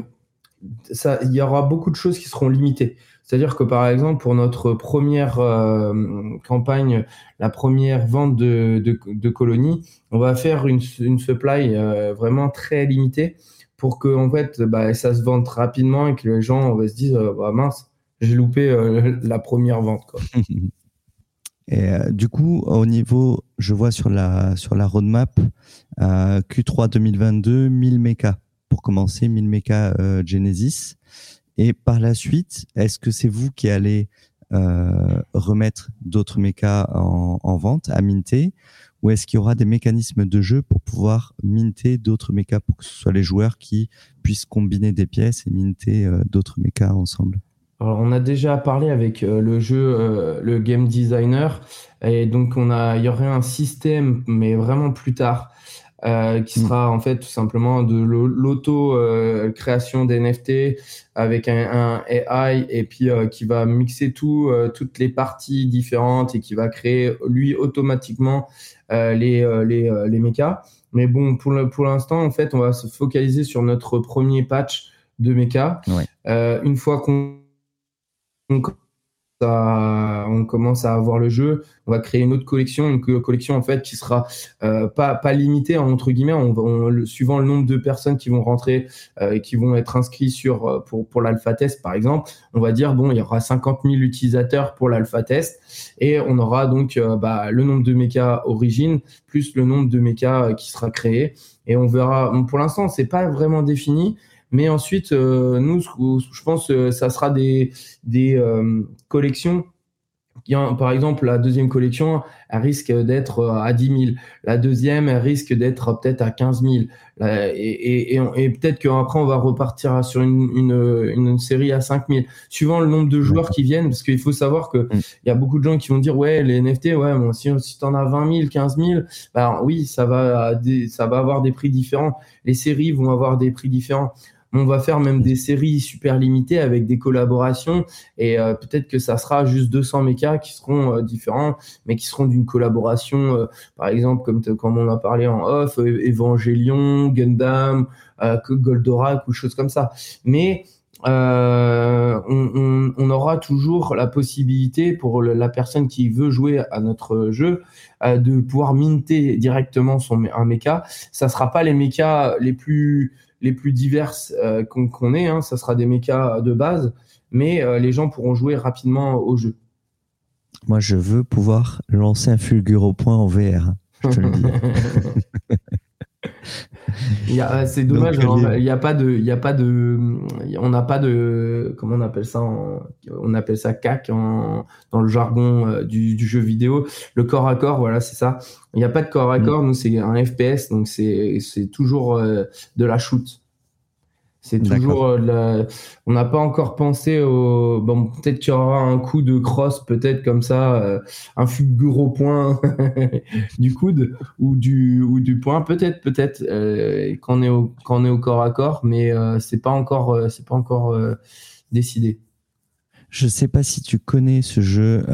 il y aura beaucoup de choses qui seront limitées. C'est-à-dire que par exemple, pour notre première campagne, la première vente de, de, de colonies, on va faire une, une supply vraiment très limitée pour que en fait bah, ça se vende rapidement et que les gens se dire euh, bah, mince j'ai loupé euh, *laughs* la première vente quoi. *laughs* et euh, du coup au niveau je vois sur la sur la roadmap Q3 2022 1000 méca pour commencer 1000 méca Genesis. Et par la suite est-ce que c'est vous qui allez remettre d'autres méca en, en vente à minter ou est-ce qu'il y aura des mécanismes de jeu pour pouvoir minter d'autres mechas pour que ce soit les joueurs qui puissent combiner des pièces et minter euh, d'autres mechas ensemble? Alors, on a déjà parlé avec euh, le jeu, euh, le game designer, et donc il y aurait un système, mais vraiment plus tard, euh, qui mm. sera en fait tout simplement de l'auto euh, création d'NFT avec un, un, AI et puis euh, qui va mixer tout toutes les parties différentes et qui va créer lui automatiquement les les les mechas. Mais bon pour le, pour l'instant en fait on va se focaliser sur notre premier patch de mecha. une fois qu'on on commence à avoir le jeu, on va créer une autre collection, une collection en fait qui sera euh, pas pas limitée entre guillemets, on, suivant le nombre de personnes qui vont rentrer euh, et qui vont être inscrits sur euh, pour pour l'alpha test par exemple, on va dire bon il y aura 50 000 utilisateurs pour l'alpha test et on aura donc bah, le nombre de mécas origine plus le nombre de mécas qui sera créé et on verra. Pour l'instant c'est pas vraiment défini, mais ensuite, euh, nous, je pense, que ça sera des, des euh, collections par exemple, la deuxième collection, elle risque d'être euh, à 10 000. La deuxième, elle risque d'être peut-être à 15 000. Et, et, peut-être qu'après, on va repartir sur une, une, série à 5 000, suivant le nombre de joueurs qui viennent. Parce qu'il faut savoir qu'il mm. il y a beaucoup de gens qui vont dire, ouais, les NFT, ouais, bon, si, si tu en as 20 000, 15 000, bah, oui, ça va, ça va avoir des prix différents. Les séries vont avoir des prix différents on va faire même des séries super limitées avec des collaborations et euh, peut-être que ça sera juste 200 mechas qui seront euh, différents mais qui seront d'une collaboration euh, par exemple comme on a parlé en off Evangelion, Gundam, Goldorak ou choses comme ça mais on, aura toujours la possibilité pour la personne qui veut jouer à notre jeu de pouvoir minter directement son un mecha. Ça sera pas les mechas les plus les plus diverses euh, qu'on ait. Hein. Ça sera des mechas de base, mais euh, les gens pourront jouer rapidement au jeu. Moi, je veux pouvoir lancer un Fulgure point en VR. Je te le dis. *laughs* C'est dommage, il n'y a pas de, il y a pas de, on n'a pas de, comment on appelle ça, on appelle ça CAC en, dans le jargon euh, du, jeu vidéo. Le corps à corps, voilà, c'est ça. Il n'y a pas de corps à mm. corps, nous c'est un FPS, donc c'est, c'est toujours euh, de la shoot. C'est toujours euh, on n'a pas encore pensé au bon peut-être qu'il y aura un coup de cross peut-être comme ça euh, un fulgure au point *laughs* du coude ou du ou du point peut-être peut-être euh, quand on est au quand on est au corps à corps mais c'est pas encore c'est pas encore décidé. Je sais pas si tu connais ce jeu,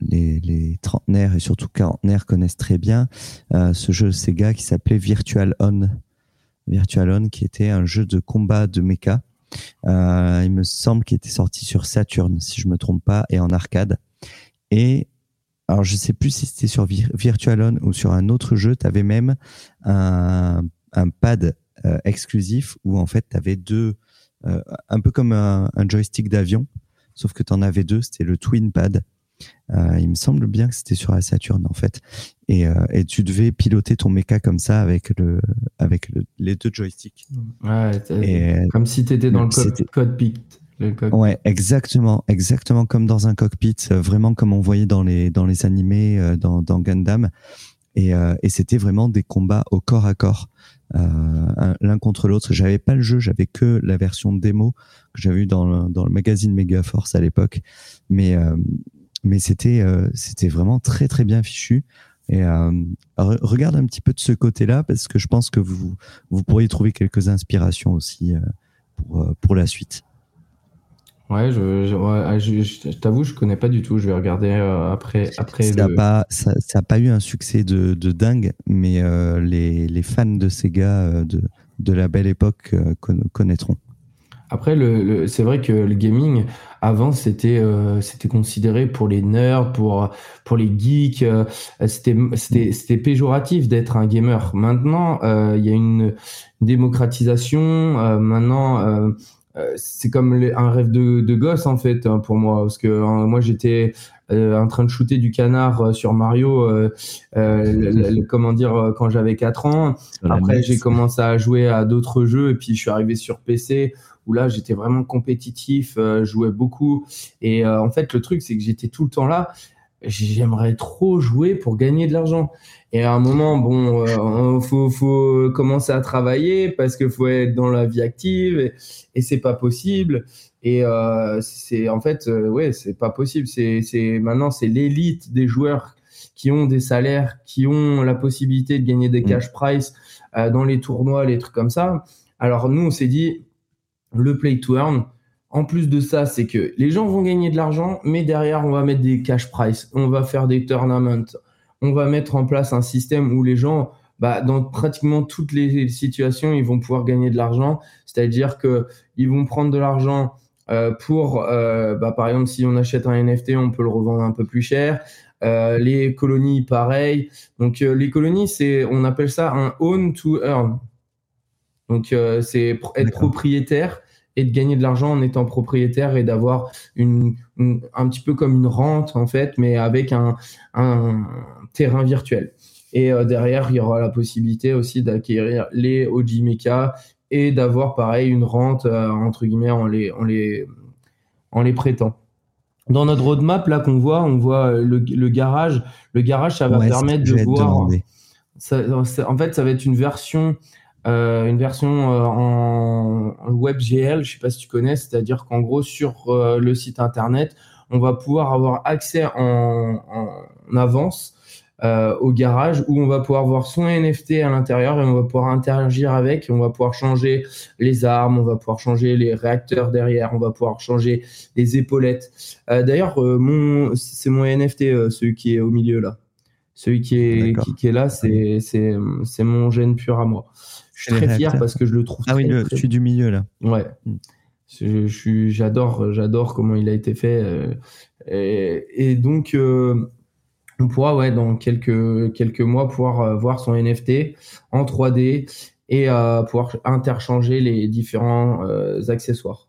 les, les, trentenaires et surtout quarantenaires connaissent très bien ce jeu Sega qui s'appelait Virtual On. Virtual qui était un jeu de combat de mecha. Euh, il me semble qu'il était sorti sur Saturn, si je me trompe pas, et en arcade. Et alors je sais plus si c'était sur Virtual ou sur un autre jeu, tu avais même un, pad euh, exclusif où en fait tu avais deux, euh, un peu comme un, un joystick d'avion, sauf que tu en avais deux, c'était le Twin Pad. Euh, il me semble bien que c'était sur la Saturn en fait. Et, euh, et, tu devais piloter ton mecha comme ça avec le avec les deux joysticks. Ouais, et, comme si tu étais dans le cockpit. Ouais, exactement, exactement comme dans un cockpit, euh, vraiment comme on voyait dans les dans les animés, dans, dans Gundam. Et, et c'était vraiment des combats au corps à corps, euh, l'un contre l'autre. J'avais pas le jeu, j'avais que la version démo que j'avais eu dans le, dans le magazine Megaforce à l'époque. Mais mais c'était euh, c'était vraiment très très bien fichu. Et euh, regarde un petit peu de ce côté-là parce que je pense que vous vous pourriez trouver quelques inspirations aussi euh, pour pour la suite. Ouais, je, je, ouais, je, je t'avoue, je connais pas du tout. Je vais regarder après. après ça n'a pas, ça, ça a pas eu un succès de, de dingue, mais euh, les, les fans de Sega de, de la belle époque connaîtront. Après, le, c'est vrai que le gaming, avant, c'était euh, c'était considéré pour les nerds, pour, pour les geeks, euh, c'était c'était péjoratif d'être un gamer. Maintenant, euh, il y a une démocratisation. Euh, maintenant, euh, c'est comme un rêve de, de gosse, en fait, hein, pour moi. Parce que hein, moi, j'étais en train de shooter du canard sur Mario, comment dire, quand j'avais 4 ans. Après, j'ai commencé à jouer à d'autres jeux et puis je suis arrivé sur PC où là j'étais vraiment compétitif, euh, jouais beaucoup. Et euh, en fait, le truc, c'est que j'étais tout le temps là. J'aimerais trop jouer pour gagner de l'argent. Et à un moment, bon, euh, faut, faut commencer à travailler parce qu'il faut être dans la vie active et, et c'est pas possible. Et euh, c'est en fait, euh, ouais, c'est pas possible. C'est, c'est maintenant, c'est l'élite des joueurs qui ont des salaires, qui ont la possibilité de gagner des mm. cash price dans les tournois, les trucs comme ça. Alors nous, on s'est dit, le play to earn. En plus de ça, c'est que les gens vont gagner de l'argent, mais derrière, on va mettre des cash price, on va faire des tournaments, on va mettre en place un système où les gens, bah, dans pratiquement toutes les situations, ils vont pouvoir gagner de l'argent. C'est-à-dire que ils vont prendre de l'argent euh, pour, euh, bah, par exemple, si on achète un NFT, on peut le revendre un peu plus cher. Euh, les colonies, pareil. Donc les colonies, c'est, on appelle ça un own to earn. Donc, euh, c'est être propriétaire et de gagner de l'argent en étant propriétaire et d'avoir une, un petit peu comme une rente, en fait, mais avec un, un terrain virtuel. Et euh, derrière, il y aura la possibilité aussi d'acquérir les OG Mecha et d'avoir, pareil, une rente, euh, entre guillemets, en les, en les, en les prêtant. dans notre roadmap là qu'on voit, on voit le, garage. Le garage, ça va permettre de voir. en fait, ça va être une version, euh, une version euh, en, WebGL. Je sais pas si tu connais, c'est-à-dire qu'en gros sur euh, le site internet, on va pouvoir avoir accès en, en avance au garage où on va pouvoir voir son NFT à l'intérieur et on va pouvoir interagir avec, on va pouvoir changer les armes, on va pouvoir changer les réacteurs derrière, on va pouvoir changer les épaulettes. D'ailleurs, mon c'est mon NFT, celui qui est au milieu là. Celui qui est, qui, est là, c'est mon gène pur à moi. Je suis très fier parce que je le trouve. Ah oui, le, je suis du milieu là. Ouais. Hmm. Je, suis, j'adore, j'adore comment il a été fait. Et, et donc, on pourra, ouais, dans quelques, quelques mois, pouvoir euh, voir son NFT en 3D et euh, pouvoir interchanger les différents euh, accessoires.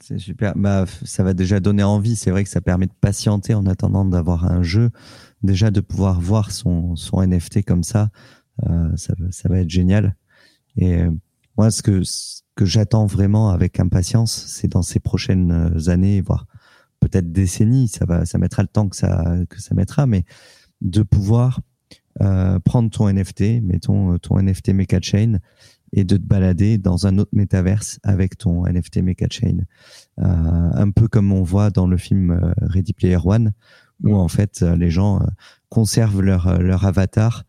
C'est super. Bah, ça va déjà donner envie. C'est vrai que ça permet de patienter en attendant d'avoir un jeu. Déjà de pouvoir voir son, son NFT comme ça, ça, ça, va être génial. Et moi, ce que, ce que j'attends vraiment avec impatience, c'est dans ces prochaines années, voire peut-être décennies, ça va, ça mettra le temps que ça que ça mettra, mais de pouvoir euh, prendre ton NFT, mettons euh, ton NFT Mecha Chain, et de te balader dans un autre métaverse avec ton NFT Mecha Chain, euh, un peu comme on voit dans le film euh, Ready Player One, où en fait les gens conservent leur leur avatar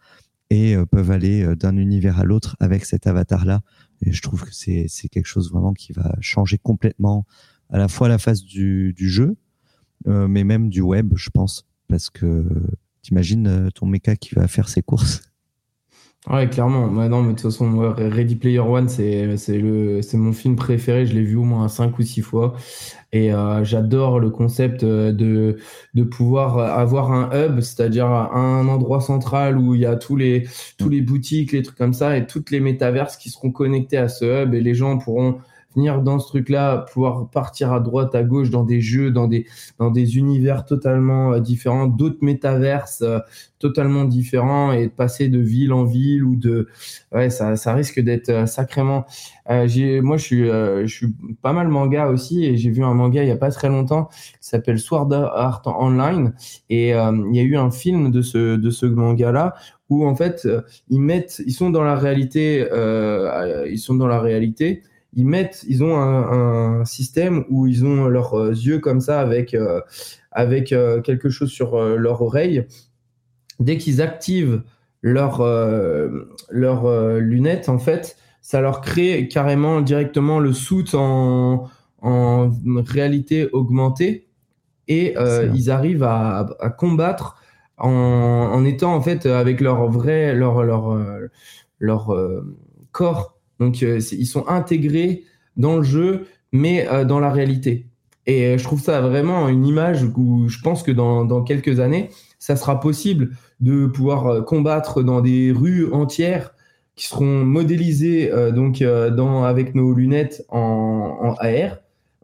et peuvent aller d'un univers à l'autre avec cet avatar là. Et je trouve que c'est quelque chose vraiment qui va changer complètement à la fois la phase du, du jeu, euh, mais même du web, je pense, parce que t'imagines euh, ton méca qui va faire ses courses? Ouais, clairement. non, mais de toute façon, Ready Player One, c'est c'est le c'est mon film préféré. Je l'ai vu au moins cinq ou six fois, et euh, j'adore le concept de de pouvoir avoir un hub, c'est-à-dire un endroit central où il y a tous les tous les boutiques, les trucs comme ça, et toutes les métaverses qui seront connectées à ce hub, et les gens pourront dans ce truc-là, pouvoir partir à droite, à gauche dans des jeux, dans des, dans des univers totalement euh, différents, d'autres métaverses euh, totalement différents et passer de ville en ville ou de, ouais, ça, ça risque d'être euh, sacrément. j'ai, moi, je suis, je suis pas mal manga aussi et j'ai vu un manga il y a pas très longtemps qui s'appelle Sword Art Online et il y a eu un film de ce, de ce manga-là où en fait ils mettent, ils sont dans la réalité, ils sont dans la réalité ils mettent, ils ont un, système où ils ont leurs euh, yeux comme ça avec euh, avec euh, quelque chose sur leur oreille. Dès qu'ils activent leurs leur, lunettes, en fait, ça leur crée carrément directement le soute en, en réalité augmentée. Et ils arrivent à, à combattre en, en, étant en fait avec leur vrai leur leur leur corps donc, euh, ils sont intégrés dans le jeu, mais euh, dans la réalité. Et euh, je trouve ça vraiment une image où je pense que dans, quelques années, ça sera possible de pouvoir combattre dans des rues entières qui seront modélisées donc dans avec nos lunettes en AR.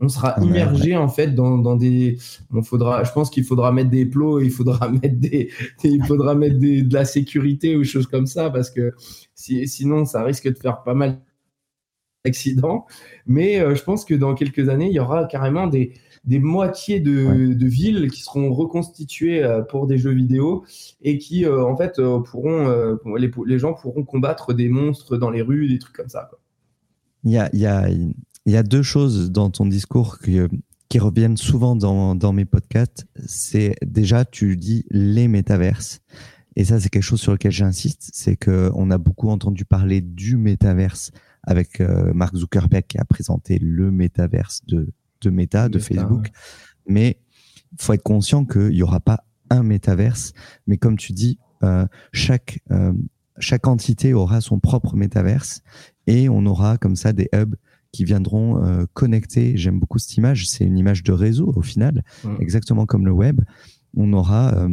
On sera immergé en fait dans, dans des. On faudra, je pense qu'il faudra mettre des plots, il faudra *laughs* mettre des, il faudra mettre des, de la sécurité ou choses comme ça parce que sinon, ça risque de faire pas mal d'accidents. Mais euh, je pense que dans quelques années, il y aura carrément des, des moitiés de, de, villes qui seront reconstituées euh, pour des jeux vidéo et qui, euh, en fait, pourront, les, les, gens pourront combattre des monstres dans les rues, des trucs comme ça. Il, y a, il, y a, il y a deux choses dans ton discours qui, qui reviennent souvent dans, dans mes podcasts. C'est déjà, tu dis les métaverses. Et ça, c'est quelque chose sur lequel j'insiste, c'est que on a beaucoup entendu parler du métaverse avec euh, Mark Zuckerberg qui a présenté le métaverse de, de Meta, de Facebook. Mais faut être conscient qu'il n'y aura pas un métaverse, mais comme tu dis, euh, chaque euh, chaque entité aura son propre métaverse et on aura comme ça des hubs qui viendront euh, connecter. J'aime beaucoup cette image. C'est une image de réseau au final, mmh. exactement comme le web. On aura euh,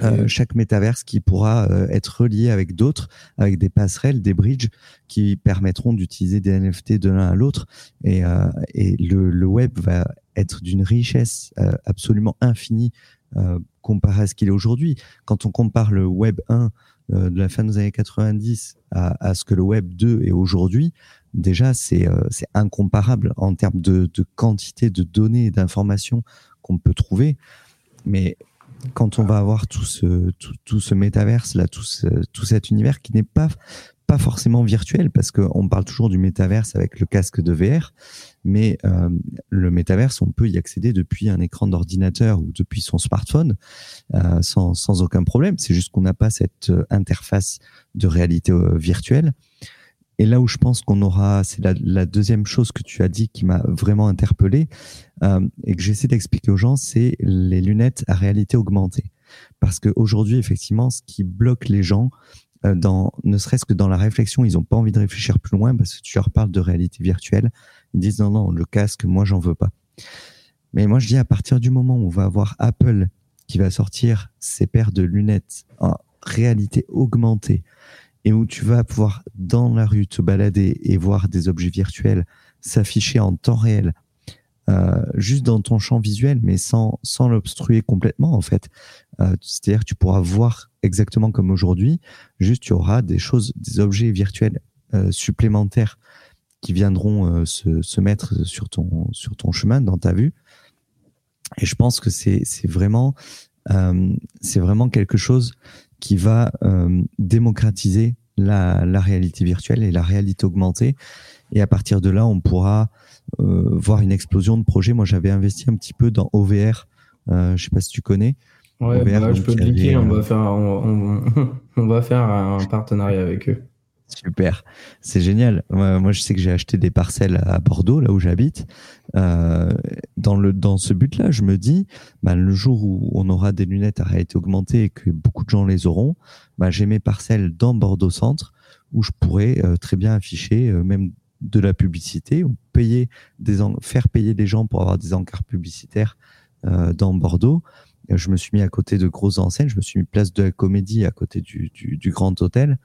euh, chaque métaverse qui pourra euh, être relié avec d'autres, avec des passerelles, des bridges qui permettront d'utiliser des NFT de l'un à l'autre. Et, euh, et le, le, web va être d'une richesse absolument infinie comparé à ce qu'il est aujourd'hui. Quand on compare le web 1 de la fin des années 90 à, à ce que le web 2 est aujourd'hui, déjà c'est incomparable en termes de, de quantité de données et d'informations qu'on peut trouver. Mais quand on va avoir tout ce, tout, ce métaverse, là, tout, tout cet univers qui n'est pas, pas forcément virtuel, parce qu'on parle toujours du métaverse avec le casque de VR, mais euh, le métaverse, on peut y accéder depuis un écran d'ordinateur ou depuis son smartphone euh, sans, sans aucun problème. C'est juste qu'on n'a pas cette euh, interface de réalité virtuelle. Et là où je pense qu'on aura, c'est la, deuxième chose que tu as dit qui m'a vraiment interpellé euh, et que j'essaie d'expliquer aux gens, c'est les lunettes à réalité augmentée. Parce qu'aujourd'hui, effectivement, ce qui bloque les gens, euh, dans, ne serait-ce que dans la réflexion, ils n'ont pas envie de réfléchir plus loin parce que tu leur parles de réalité virtuelle. Ils disent non, non, le casque, moi, j'en veux pas. Mais moi, je dis à partir du moment où on va avoir Apple qui va sortir ses paires de lunettes en réalité augmentée et où tu vas pouvoir dans la rue te balader et voir des objets virtuels s'afficher en temps réel, euh, juste dans ton champ visuel, mais sans, sans l'obstruer complètement en fait. Euh, C'est-à-dire tu pourras voir exactement comme aujourd'hui, juste tu auras des choses, des objets virtuels euh, supplémentaires qui viendront euh, se, se mettre sur ton, sur ton chemin, dans ta vue. Et je pense que c'est vraiment, euh, c'est vraiment quelque chose qui va euh, démocratiser la, la, réalité virtuelle et la réalité augmentée. Et à partir de là, on pourra euh, voir une explosion de projets. Moi, j'avais investi un petit peu dans OVR. Euh, je sais pas si tu connais. Ouais, bah, je peux te dire, on va faire, on, on *laughs* va faire un partenariat avec eux. Super, c'est génial. Moi, je sais que j'ai acheté des parcelles à Bordeaux, là où j'habite. Euh, dans dans ce but-là, je me dis, bah, le jour où on aura des lunettes à réalité augmentée et que beaucoup de gens les auront, bah, j'ai mes parcelles dans Bordeaux Centre où je pourrais euh, très bien afficher euh, même de la publicité ou payer des faire payer des gens pour avoir des encarts publicitaires dans Bordeaux. Je me suis mis à côté de grosses enseignes. Je me suis mis place de la Comédie à côté du, du Grand Hôtel.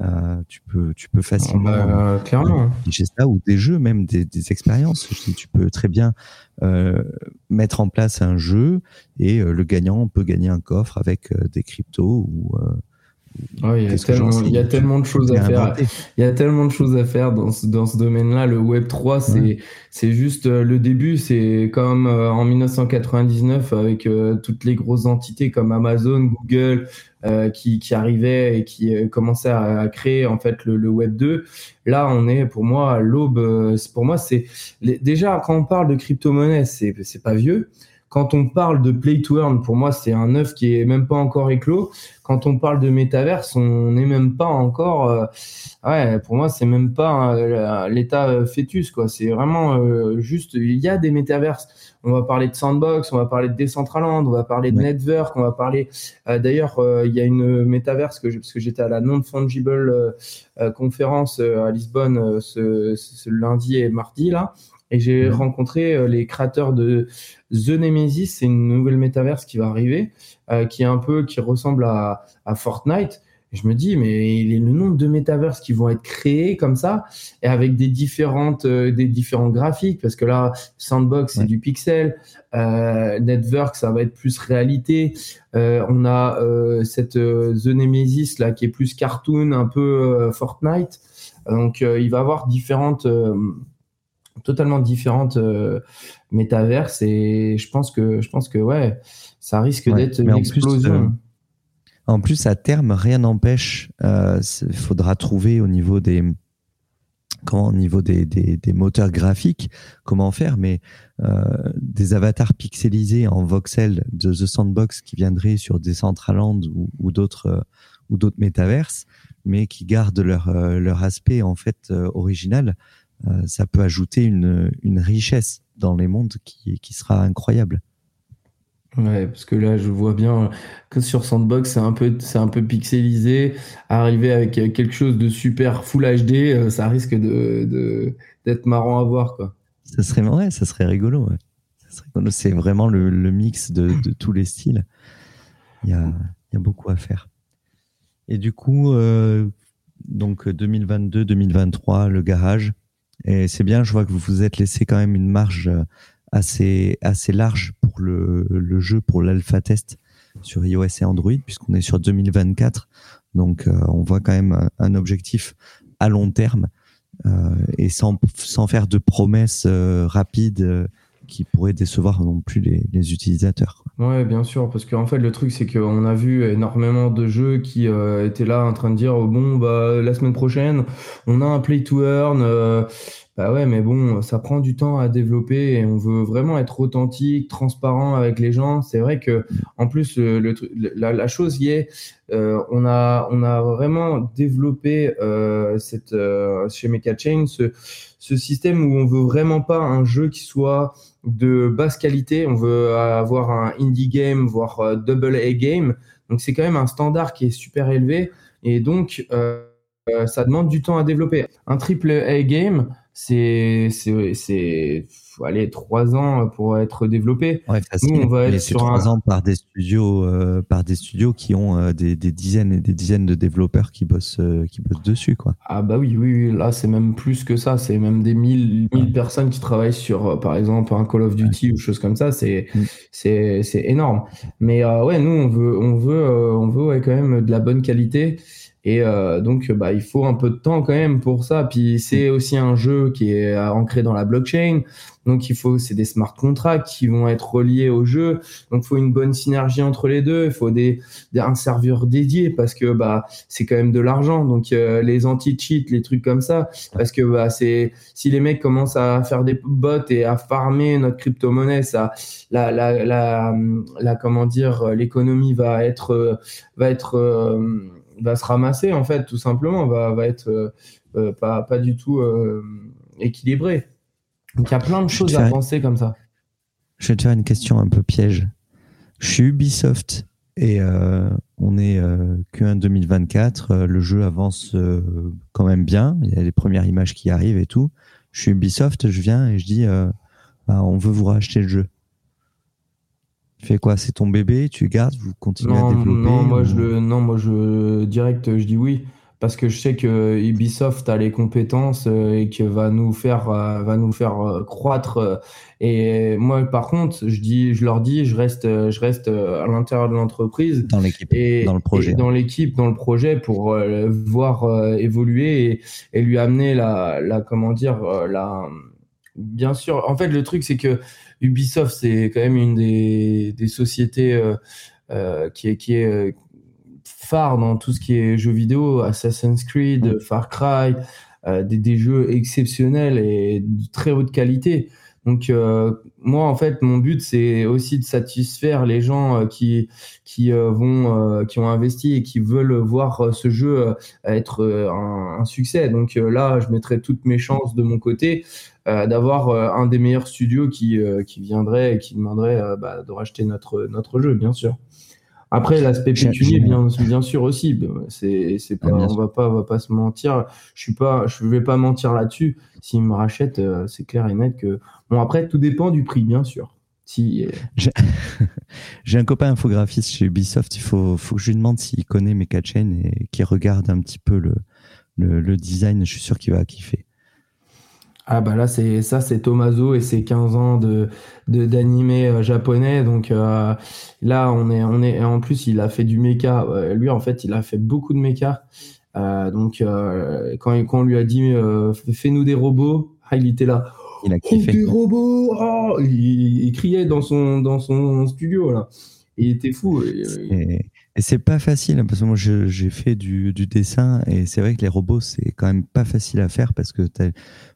Euh, tu peux tu peux facilement ah bah, clairement ça ou des jeux même des, des expériences. Tu peux très bien euh, mettre en place un jeu et euh, le gagnant peut gagner un coffre avec euh, des cryptos ou il, y a tellement, il y a tellement de choses à faire. Il y a tellement de choses à faire dans ce, dans ce domaine-là. Le Web 3, c'est c'est juste le début. C'est comme en 1999 avec toutes les grosses entités comme Amazon, Google, euh, qui, qui arrivait et qui euh, commençait à, créer en fait le, le, Web 2. Là, on est pour moi à l'aube. Euh, pour moi, c'est déjà quand on parle de crypto-monnaie, c'est c'est pas vieux. Quand on parle de play to earn, pour moi, c'est un œuf qui est même pas encore éclos. Quand on parle de métaverse, on n'est même pas encore. Euh, ouais, pour moi, c'est même pas euh, l'état euh, fœtus, quoi. C'est vraiment juste. Il y a des métaverses. On va parler de Sandbox, on va parler de Decentraland, on va parler de Network, on va parler. D'ailleurs, il y a une métaverse que parce que j'étais à la non fungible conférence à Lisbonne ce, ce, lundi et mardi là. Et j'ai rencontré euh, les créateurs de The Nemesis, c'est une nouvelle métaverse qui va arriver, euh, qui est un peu, qui ressemble à, à Fortnite. Et je me dis, mais il est le nombre de métaverses qui vont être créés comme ça, et avec des différentes, euh, des différents graphiques, parce que là, Sandbox, c'est du pixel, euh, Network, ça va être plus réalité. On a cette The Nemesis là qui est plus cartoon, un peu Fortnite. Donc, il va avoir différentes totalement différentes euh, métaverses et je pense que je pense que ouais ça risque d'être une explosion. Euh, en plus, à terme, rien n'empêche. Il euh, faudra trouver au niveau des comment au niveau des, des, des moteurs graphiques comment faire, mais euh, des avatars pixelisés en voxel de The Sandbox qui viendraient sur des Centraland ou, ou d'autres ou d'autres métaverses, mais qui gardent leur leur aspect en fait original. Euh, ça peut ajouter une, une, richesse dans les mondes qui, qui sera incroyable. Ouais, parce que là, je vois bien que sur Sandbox, c'est un peu, c'est un peu pixelisé. Arriver avec quelque chose de super Full HD, euh, ça risque de, d'être marrant à voir, quoi. Ça serait, ouais, ça serait rigolo. Ouais. C'est vraiment le, le mix de, de, tous les styles. Il y a, il y a beaucoup à faire. Et du coup, euh, donc 2022-2023, le garage. Et c'est bien, je vois que vous vous êtes laissé quand même une marge euh, assez, assez large pour le, le jeu, pour l'alpha test sur iOS et Android, puisqu'on est sur 2024. Donc, euh, on voit quand même un, objectif à long terme et sans, sans faire de promesses rapides qui pourraient décevoir non plus les, les utilisateurs. Ouais, bien sûr, parce qu'en fait, le truc, c'est qu'on a vu énormément de jeux qui euh, étaient là en train de dire, bon, bah, la semaine prochaine, on a un play to earn. Euh, bah ouais, mais bon, ça prend du temps à développer et on veut vraiment être authentique, transparent avec les gens. C'est vrai que, en plus, le, la, la, chose y est, euh, on a, on a vraiment développé cette chez Mecha Chain ce, ce système où on veut vraiment pas un jeu qui soit de basse qualité. On veut avoir un indie game, voire euh, double A game. Donc c'est quand même un standard qui est super élevé. Et donc, euh, euh, ça demande du temps à développer. Un triple A game, c'est faut aller trois ans pour être développé. Nous, on va être sur trois ans par des studios, euh, par des studios qui ont euh, des, des, dizaines et des dizaines de développeurs qui bossent, euh, qui bossent dessus, quoi. Ah bah oui, oui, oui. là c'est même plus que ça. C'est même des mille, mille personnes qui travaillent sur, par exemple, un Call of Duty ou choses comme ça. C'est, mm. c'est, c'est énorme. Mais ouais, nous on veut, on veut, on veut ouais, quand même de la bonne qualité. Et euh, donc, bah, il faut un peu de temps quand même pour ça. Puis c'est aussi un jeu qui est ancré dans la blockchain. Donc, il faut, c'est des smart contracts qui vont être reliés au jeu. Donc, il faut une bonne synergie entre les deux. Il faut des, des un serveur dédié parce que bah, c'est quand même de l'argent. Donc, euh, les anti-cheats, les trucs comme ça. Parce que bah, c'est, si les mecs commencent à faire des bots et à farmer notre crypto-monnaie, ça, la, la, la, la, comment dire, l'économie va être, va être, euh, va se ramasser en fait tout simplement. Va, va être euh, euh, pas, pas du tout euh, équilibré. Donc il y a plein de choses à penser comme ça. Je vais te faire une question un peu piège. Je suis Ubisoft et on est Q1 2024 le jeu avance quand même bien. Il y a les premières images qui arrivent et tout. Je suis Ubisoft je viens et je dis bah, on veut vous racheter le jeu tu fais quoi? C'est ton bébé? Tu gardes? Vous continuez à développer Non, moi je le, non, moi je direct, je dis oui parce que je sais que Ubisoft a les compétences euh, et que va nous faire, euh, va nous faire euh, croître. Et moi, par contre, je dis, je leur dis, je reste, je reste à l'intérieur de l'entreprise, dans l'équipe, dans le projet, dans l'équipe, dans le projet, pour voir évoluer et, et, lui amener la, la, comment dire, la. Bien sûr. En fait, le truc, c'est que Ubisoft, c'est quand même une des, des sociétés euh, euh, qui est, qui est euh, phare dans tout ce qui est jeux vidéo, Assassin's Creed, mm. Far Cry, des, des, jeux exceptionnels et de très haute qualité. Donc moi en fait mon but c'est aussi de satisfaire les gens qui qui vont qui ont investi et qui veulent voir ce jeu être un, un, succès. Donc là je mettrai toutes mes chances de mon côté d'avoir euh, un des meilleurs studios qui, euh, qui viendrait et qui demanderait bah, de racheter notre, notre jeu, bien sûr. Après, l'aspect pécunier, bien, bien sûr aussi. C'est, c'est pas, on va pas, on va pas se mentir. Je suis pas, je vais pas mentir là-dessus. S'ils me rachètent, c'est clair et net que. Bon, après, tout dépend du prix, bien sûr. Si. *laughs* J'ai un copain infographiste chez Ubisoft. Il faut, faut que je lui demande s'il connaît Mecha Chain et qu'il regarde un petit peu le, le, le design. Je suis sûr qu'il va kiffer. Ah bah là c'est ça c'est Tomaso et ses 15 ans de d'animé euh, japonais. Donc euh, là on est on est en plus il a fait du mecha. Lui en fait il a fait beaucoup de mecha. Euh, donc quand, quand on lui a dit fais-nous des robots ah, il était là. Il a kiffé. des robots oh il, il, criait dans son dans son studio là. Il était fou. Et c'est pas facile, hein, parce que moi j'ai fait du, du, dessin et c'est vrai que les robots c'est quand même pas facile à faire parce que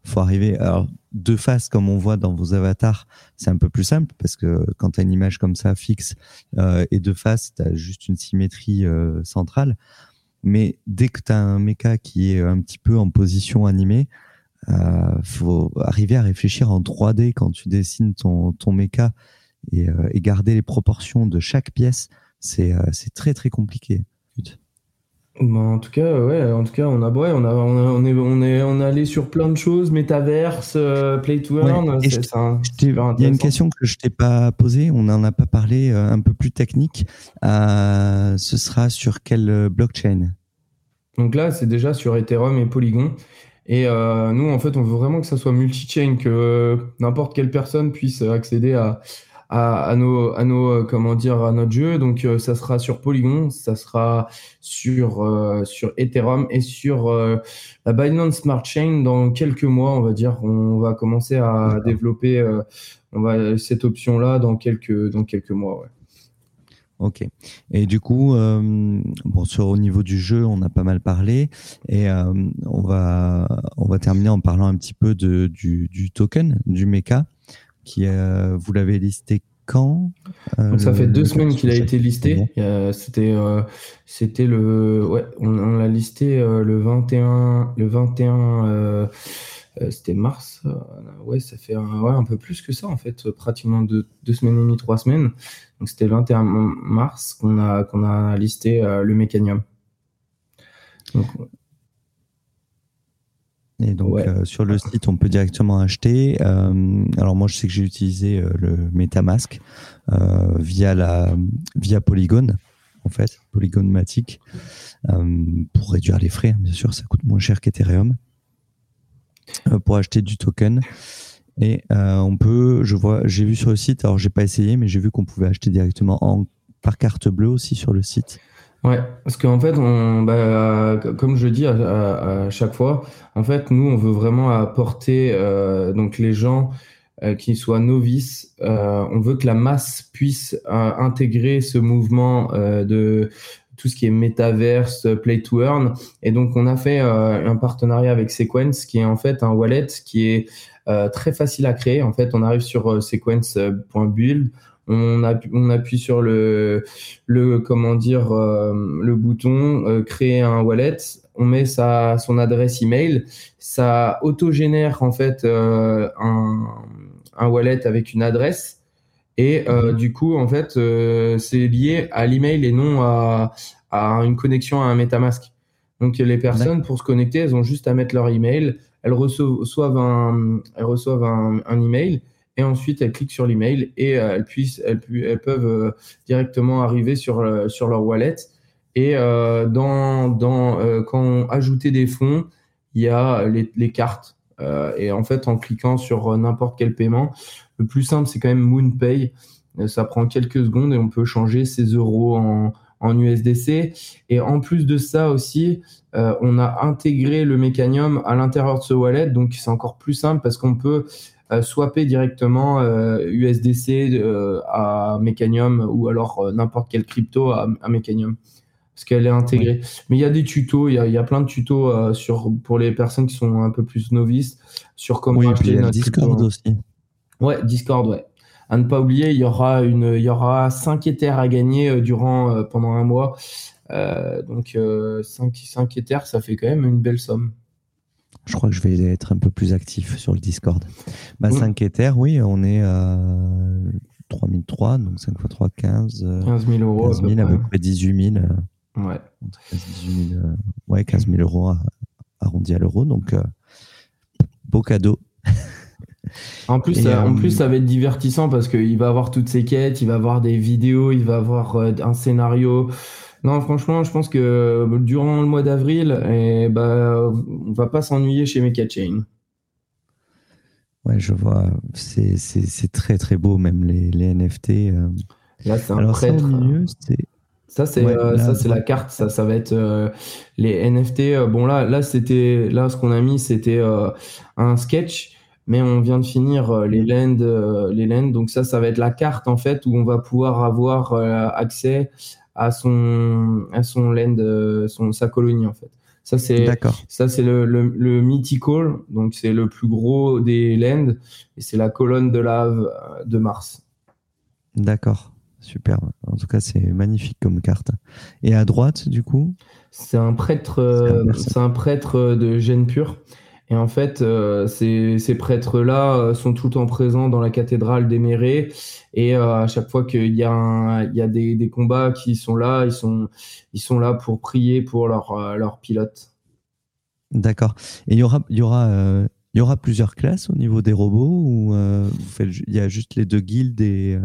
faut arriver. Alors de face comme on voit dans vos avatars, c'est un peu plus simple parce que quand tu as une image comme ça fixe euh, et de face, tu as juste une symétrie euh, centrale. Mais dès que tu as un mecha qui est un petit peu en position animée, euh, faut arriver à réfléchir en 3D quand tu dessines ton, ton mecha et, euh, et garder les proportions de chaque pièce c'est très très compliqué. Bah, en tout cas, ouais, en tout cas, on a, ouais, on a, on, est, on est, on est allé sur plein de choses, métaverse, euh, play to earn. il y a une question que je t'ai pas posée, on n'en a pas parlé, euh, un peu plus technique. ce sera sur quelle blockchain? Donc là, c'est déjà sur Ethereum et Polygon. Et nous, en fait, on veut vraiment que ça soit multi-chain, que n'importe quelle personne puisse accéder à, à, nos, à nos, comment dire, à notre jeu. Donc, ça sera sur Polygon, ça sera sur, sur Ethereum et sur la Binance Smart Chain dans quelques mois, on va dire. On va commencer à développer on va, cette option-là dans quelques, dans quelques mois. Ouais. Ok. Et du coup, euh, bon, sur au niveau du jeu, on a pas mal parlé, et euh, on va on va terminer en parlant un petit peu de du, du token, du mecha, qui euh, vous l'avez listé quand Donc ça fait deux semaines qu'il a été listé. C'était c'était le ouais, on, on l'a listé le 21 le 21 euh, c'était mars. Euh, ouais, ça fait un, ouais, un peu plus que ça, en fait, pratiquement deux, deux semaines et demie, trois semaines. Donc, c'était le 21 mars qu'on a, qu'on a listé euh, le mécanium. Et donc sur le site, on peut directement acheter. alors moi, je sais que j'ai utilisé le MetaMask via la via Polygon, en fait, Polygon Matic, pour réduire les frais. Hein, bien sûr, ça coûte moins cher qu'Ethereum. Euh, pour acheter du token. Et euh, on peut, je vois, j'ai vu sur le site, alors j'ai pas essayé, mais j'ai vu qu'on pouvait acheter directement en, par carte bleue aussi sur le site. Ouais, parce qu'en fait, bah, comme je dis à, chaque fois, en fait, nous, on veut vraiment apporter euh, donc les gens qui soient novices. on veut que la masse puisse intégrer ce mouvement de tout ce qui est métaverse, play to earn. Et donc, on a fait euh, un partenariat avec Sequence, qui est en fait un wallet qui est euh, très facile à créer. En fait, on arrive sur euh, sequence.build. On, appuie, on appuie sur le, le comment dire, le bouton créer un wallet. On met sa, son adresse email. Ça autogénère en fait un, un wallet avec une adresse et euh, du coup, en fait, euh, c'est lié à l'email et non à, à, une connexion à un MetaMask. Donc les personnes, pour se connecter, elles ont juste à mettre leur email, elles reçoivent un, elles reçoivent un, un email et ensuite elles cliquent sur l'email et euh, elles, puissent, elles, elles peuvent euh, directement arriver sur, euh, sur leur wallet. Et dans, dans, quand on ajoutait des fonds, il y a les, les cartes. et en fait, en cliquant sur n'importe quel paiement, le plus simple, c'est quand même MoonPay. Ça prend quelques secondes et on peut changer ses euros en, en USDC. Et en plus de ça aussi, on a intégré le Mechanium à l'intérieur de ce wallet. Donc c'est encore plus simple parce qu'on peut swapper directement USDC à Mechanium ou alors n'importe quel crypto à, à Mechanium. Parce qu'elle est intégrée. Mais il y a des tutos, il y a, y a, plein de tutos sur, pour les personnes qui sont un peu plus novices sur comment oui, acheter notre Discord aussi. Ouais, Discord, ouais. À ne pas oublier, il y aura une, il y aura 5 Ethers à gagner euh, durant euh, pendant un mois. Euh, donc 5, 5 Ethers, ça fait quand même une belle somme. Je crois que je vais être un peu plus actif sur le Discord. Bah, 5 Ethers, oui, on est à 3003, donc 5 x 3, 15. 15 000 euros. 15 000, à peu, près 18 000. Ouais. 15 18 000, ouais, 15 000 euros arrondi à l'euro. Donc, beau cadeau. *laughs* En plus, ça, en plus, euh, ça va être divertissant parce qu'il va avoir toutes ses quêtes, il va avoir des vidéos, il va avoir euh, un scénario. Non, franchement, je pense que euh, durant le mois d'avril, eh, bah, on va pas s'ennuyer chez Mecha Chain. Ouais, je vois. C'est très très beau, même les, les NFT. Là, c'est un prêtre. Ça, c'est ça, c'est la carte. Ça, ça va être les NFT. bon là, là, c'était là ce qu'on a mis, c'était un sketch mais on vient de finir euh, les lands, euh, les lands. Donc ça, ça va être la carte en fait où on va pouvoir avoir euh, accès à son à son land, son sa colonie en fait. Ça c'est ça c'est le, le, mythical, donc c'est le plus gros des lands et c'est la colonne de lave de Mars. D'accord, super. En tout cas, c'est magnifique comme carte. Et à droite, du coup, c'est un prêtre, c'est un prêtre de gène pur. Et en fait, euh, ces, prêtres-là euh, sont tout le temps présents dans la cathédrale d'Éméré. Et euh, à chaque fois qu'il y a, des, combats qui sont là, ils sont, là pour prier pour leur, leur pilote. D'accord. Et il y aura plusieurs classes au niveau des robots ou il y a juste les deux guildes et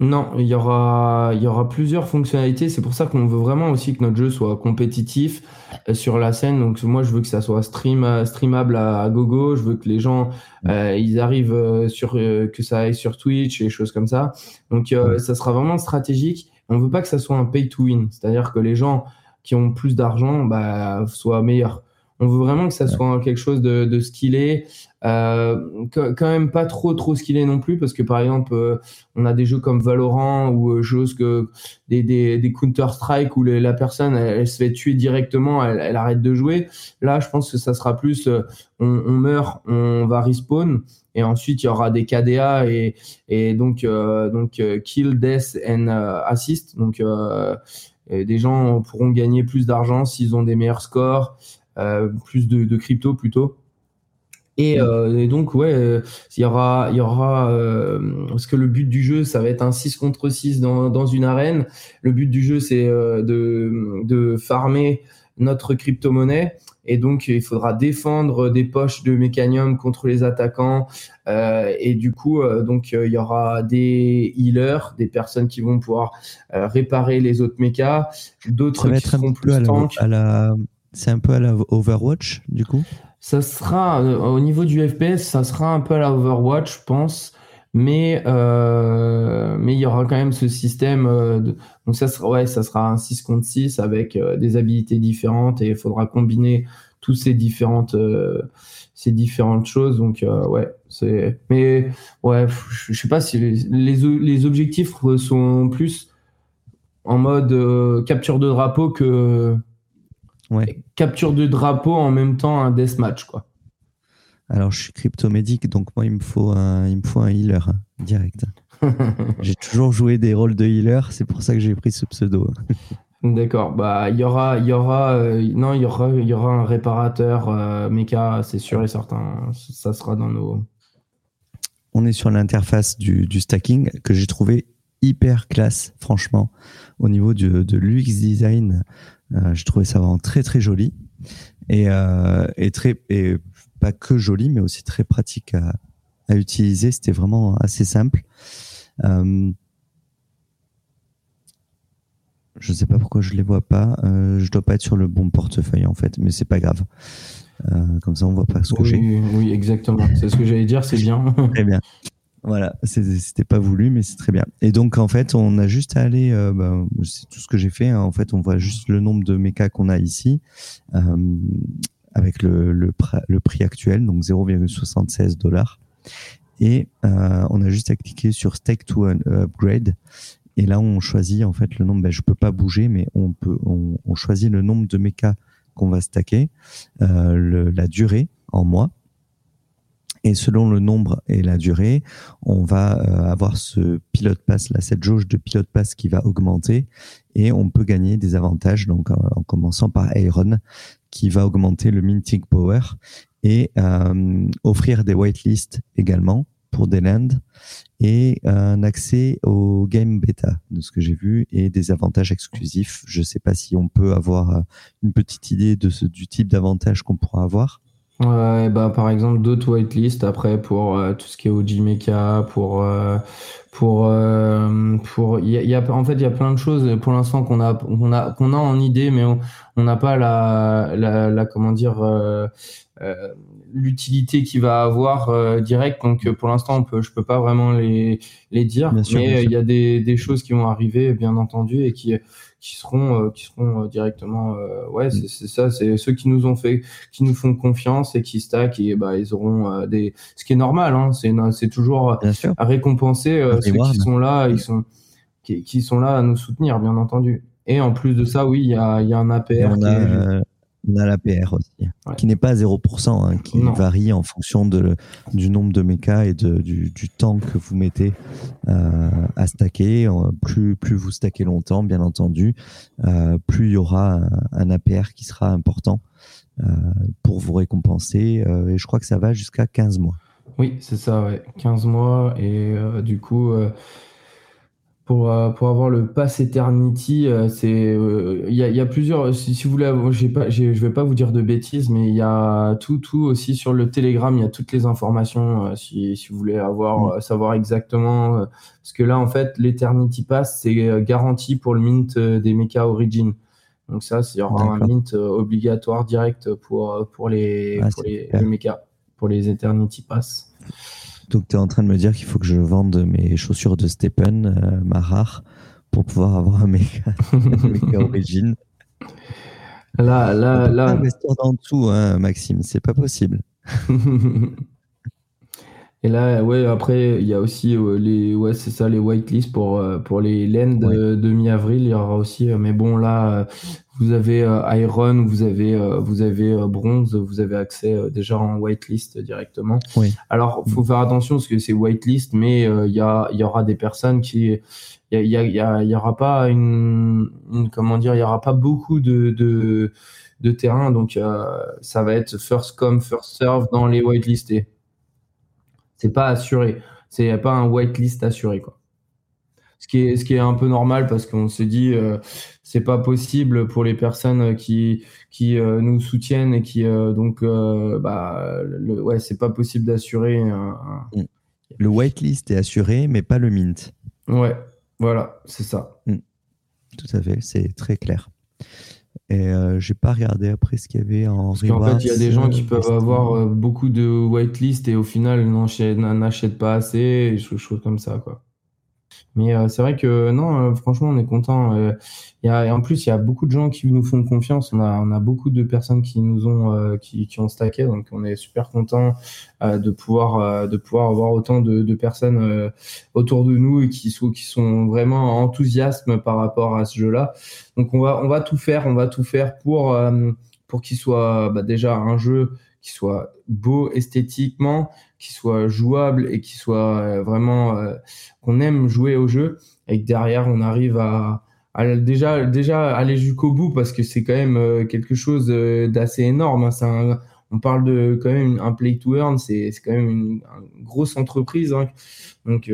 Non, il y aura, il y aura plusieurs fonctionnalités. C'est pour ça qu'on veut vraiment aussi que notre jeu soit compétitif euh, sur la scène. Donc moi, je veux que ça soit stream, euh, streamable à, gogo. Je veux que les gens, euh, ils arrivent sur, que ça aille sur Twitch et des choses comme ça. Donc ça sera vraiment stratégique. On veut pas que ça soit un pay to win, c'est-à-dire que les gens qui ont plus d'argent bah, soient meilleurs. On veut vraiment que ça soit quelque chose de, de skillé, euh, quand même pas trop trop skillé non plus, parce que par exemple, euh, on a des jeux comme Valorant ou euh, choses que des, des, des Counter Strike où la personne elle, se fait tuer directement, elle, arrête de jouer. Là, je pense que ça sera plus, euh, on, on, meurt, on va respawn. Et ensuite, il y aura des KDA et, et donc, donc kill, death and assist. Donc, des gens pourront gagner plus d'argent s'ils ont des meilleurs scores. Euh, plus de, crypto plutôt. Euh, et, donc, ouais, il y aura, il y aura parce que le but du jeu, ça va être un 6 contre 6 dans, dans une arène. Le but du jeu, c'est de, de farmer notre crypto-monnaie. Et donc, il faudra défendre des poches de mécanium contre les attaquants. Euh, et du coup, donc, il y aura des healers, des personnes qui vont pouvoir réparer les autres mechas, d'autres qui seront plus la, c'est un peu à la Overwatch, du coup? Ça sera, euh, au niveau du FPS, ça sera un peu à la Overwatch, je pense. Mais euh, mais il y aura quand même ce système. Euh, de, donc ça sera, ouais, ça sera un 6 contre 6 avec des habilités différentes et il faudra combiner toutes ces différentes, ces différentes choses. Donc ouais, c'est. Mais ouais, je sais pas si les, les objectifs sont plus en mode capture de drapeau que Capture de drapeau en même temps un deathmatch, quoi. Alors, je suis cryptomédic, donc moi, il me faut un, il me faut un healer hein, direct. *laughs* j'ai toujours joué des rôles de healer, c'est pour ça que j'ai pris ce pseudo. *laughs* D'accord. Bah, il y aura, il y aura, euh, non, il y aura, il y aura un réparateur euh, méca, c'est sûr et certain. Ça sera dans nos. On est sur l'interface du, du stacking que j'ai trouvé hyper classe, franchement, au niveau de, de l'UX design. Euh, je trouvais ça vraiment très très joli et, euh, et très et pas que joli, mais aussi très pratique à, à utiliser. C'était vraiment assez simple. Euh, je sais pas pourquoi je les vois pas. Euh, je dois pas être sur le bon portefeuille en fait, mais c'est pas grave. Comme ça, on voit pas ce que j'ai. Oui, exactement. C'est ce que j'allais dire. C'est bien. Très bien. Voilà, c'était pas voulu, mais c'est très bien. Et donc, en fait, on a juste à aller, bah, c'est tout ce que j'ai fait. Hein. En fait, on voit juste le nombre de mechas qu'on a ici, euh, avec le, le, le, prix actuel, donc 0,76 dollars. Et euh, on a juste à cliquer sur Stake to Upgrade. Et là, on choisit en fait le nombre. Ben, je peux pas bouger, mais on peut. On, choisit le nombre de mechas qu'on va stacker, euh, le, la durée en mois et selon le nombre et la durée, on va euh, avoir ce pilote pass, là, cette jauge de pilote pass qui va augmenter et on peut gagner des avantages, donc en, commençant par Iron, qui va augmenter le minting power et euh, offrir des whitelists également pour des lands et un accès au game beta de ce que j'ai vu et des avantages exclusifs. Je ne sais pas si on peut avoir euh, une petite idée de ce, du type d'avantages qu'on pourra avoir. Ouais, bah par exemple d'autres whitelist après pour euh, tout ce qui est OG Mecha, pour euh, pour euh, pour il y a, en fait il y a plein de choses pour l'instant qu'on a qu'on a qu'on a en idée mais on n'a pas la, la, la comment dire l'utilité qu'il va avoir direct. Donc pour l'instant on peut je peux pas vraiment les les dire mais il y a des des choses qui vont arriver bien entendu et qui qui seront euh, qui seront euh, directement euh, ouais mm. c'est ça c'est ceux qui nous ont fait qui nous font confiance et qui stack et bah ils auront des ce qui est normal hein, c'est c'est toujours à récompenser ceux qui sont là ils sont qui, qui, sont là à nous soutenir bien entendu et en plus de ça oui il y a il y a un APR on a l'APR aussi, qui n'est pas à 0%, hein, qui varie en fonction de, du nombre de mechas et de, du, du, temps que vous mettez euh, à stacker. Euh, plus, plus vous stackez longtemps, bien entendu, euh, plus il y aura un, un, APR qui sera important euh, pour vous récompenser. Et je crois que ça va jusqu'à 15 mois. Oui, c'est ça, ouais. 15 mois. Et du coup pour, euh, pour avoir le Pass Eternity, euh, c'est euh, il y, a, y, a, plusieurs. Si, si vous voulez, j'ai pas, je vais pas vous dire de bêtises, mais il y a tout, tout aussi sur le Telegram. Il y a toutes les informations si, si vous voulez avoir mm. savoir exactement. parce que là, en fait, l'Eternity Pass c'est garanti pour le mint des mecha Origin. Donc ça, c'est un mint obligatoire direct pour pour les ah, pour les, les mecha, pour les Eternity Pass. Donc, tu es en train de me dire qu'il faut que je vende mes chaussures de Stephen, euh, ma rare, pour pouvoir avoir un méga, *laughs* origine. Là, là, là. Investir dans tout, hein, Maxime, c'est pas possible. *laughs* Et là, ouais, après, il y a aussi euh, les, ouais, c'est ça, les whitelists pour, euh, pour les laines de, mi-avril. Il y aura aussi, mais bon, là, vous avez Iron, vous avez, vous avez Bronze, vous avez accès déjà en whitelist directement. Oui. Alors, faut faire attention parce que c'est whitelist, mais il y, a, y aura des personnes qui, il y, y, y, aura pas une, comment dire, il y aura pas beaucoup de, de, de terrain, donc ça va être first come, first serve dans les whitelistés. C'est pas assuré, c'est pas un whitelist assuré quoi ce qui est, ce qui est un peu normal parce qu'on se dit euh, c'est pas possible pour les personnes qui, qui euh, nous soutiennent et qui euh, donc euh, bah le, ouais c'est pas possible d'assurer mm. le whitelist est assuré mais pas le mint ouais voilà c'est ça mm. tout à fait c'est très clair et j'ai pas regardé après ce qu'il y avait en Parce qu'en fait, il y a des gens qui peuvent avoir beaucoup de whitelist et au final n'achètent pas assez, et choses comme ça, quoi. Mais euh, c'est vrai que non, euh, franchement, on est content. Euh, y a, et en plus, il y a beaucoup de gens qui nous font confiance. On a, on a beaucoup de personnes qui nous ont, qui, qui, ont stacké, donc on est super content de pouvoir, de pouvoir avoir autant de, de personnes autour de nous et qui sont, qui sont vraiment enthousiastes par rapport à ce jeu-là. Donc on va, on va tout faire, on va tout faire pour, pour qu'il soit bah, déjà un jeu qui soit beau esthétiquement, qui soit jouable et qui soit euh, vraiment euh, qu'on aime jouer au jeu et que derrière on arrive à, déjà déjà aller jusqu'au bout parce que c'est quand même euh, quelque chose d'assez énorme. Hein. on parle de quand même un play to earn, c'est quand même une, grosse entreprise. Hein. Donc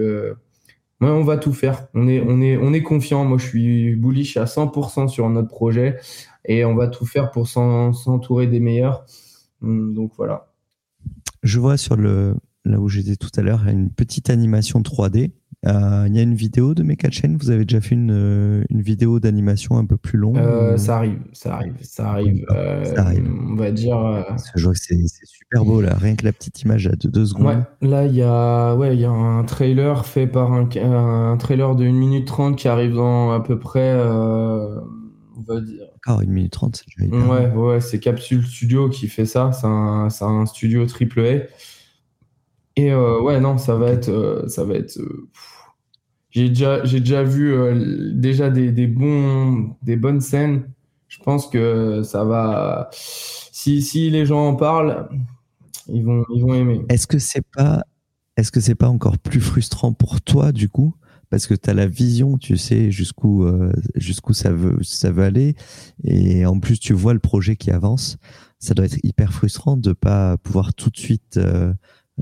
on va tout faire. On est, on est, on est confiant. Moi, je suis bullish à 100% sur notre projet et on va tout faire pour s'entourer des meilleurs. Hum, donc voilà. Je vois sur le là où j'étais tout à l'heure une petite animation 3D. Euh, il y a une vidéo de Mecha Chain. Vous avez déjà fait une, euh, une vidéo d'animation un peu plus longue euh, Ça arrive, ça arrive, ça arrive. ça arrive. On va dire. Je vois que c'est super beau là, rien que la petite image de deux secondes. Ouais, là il y a, ouais, il y a un trailer fait par un, un trailer de 1 minute 30 qui arrive dans à peu près, on va dire. 1 minute 30, c'est déjà Ouais, ouais, c'est Capsule Studio qui fait ça. C'est un, un, studio triple A. Et euh, ouais, non, ça va être, euh, ça va être. Euh, j'ai déjà, j'ai déjà vu déjà des, des, bons, des bonnes scènes. Je pense que ça va. Si, si les gens en parlent, ils vont, ils vont aimer. Est-ce que c'est pas, est-ce que c'est pas encore plus frustrant pour toi du coup parce que tu as la vision, tu sais jusqu'où jusqu'où ça veut ça veut aller et en plus tu vois le projet qui avance. Ça doit être hyper frustrant de pas pouvoir tout de suite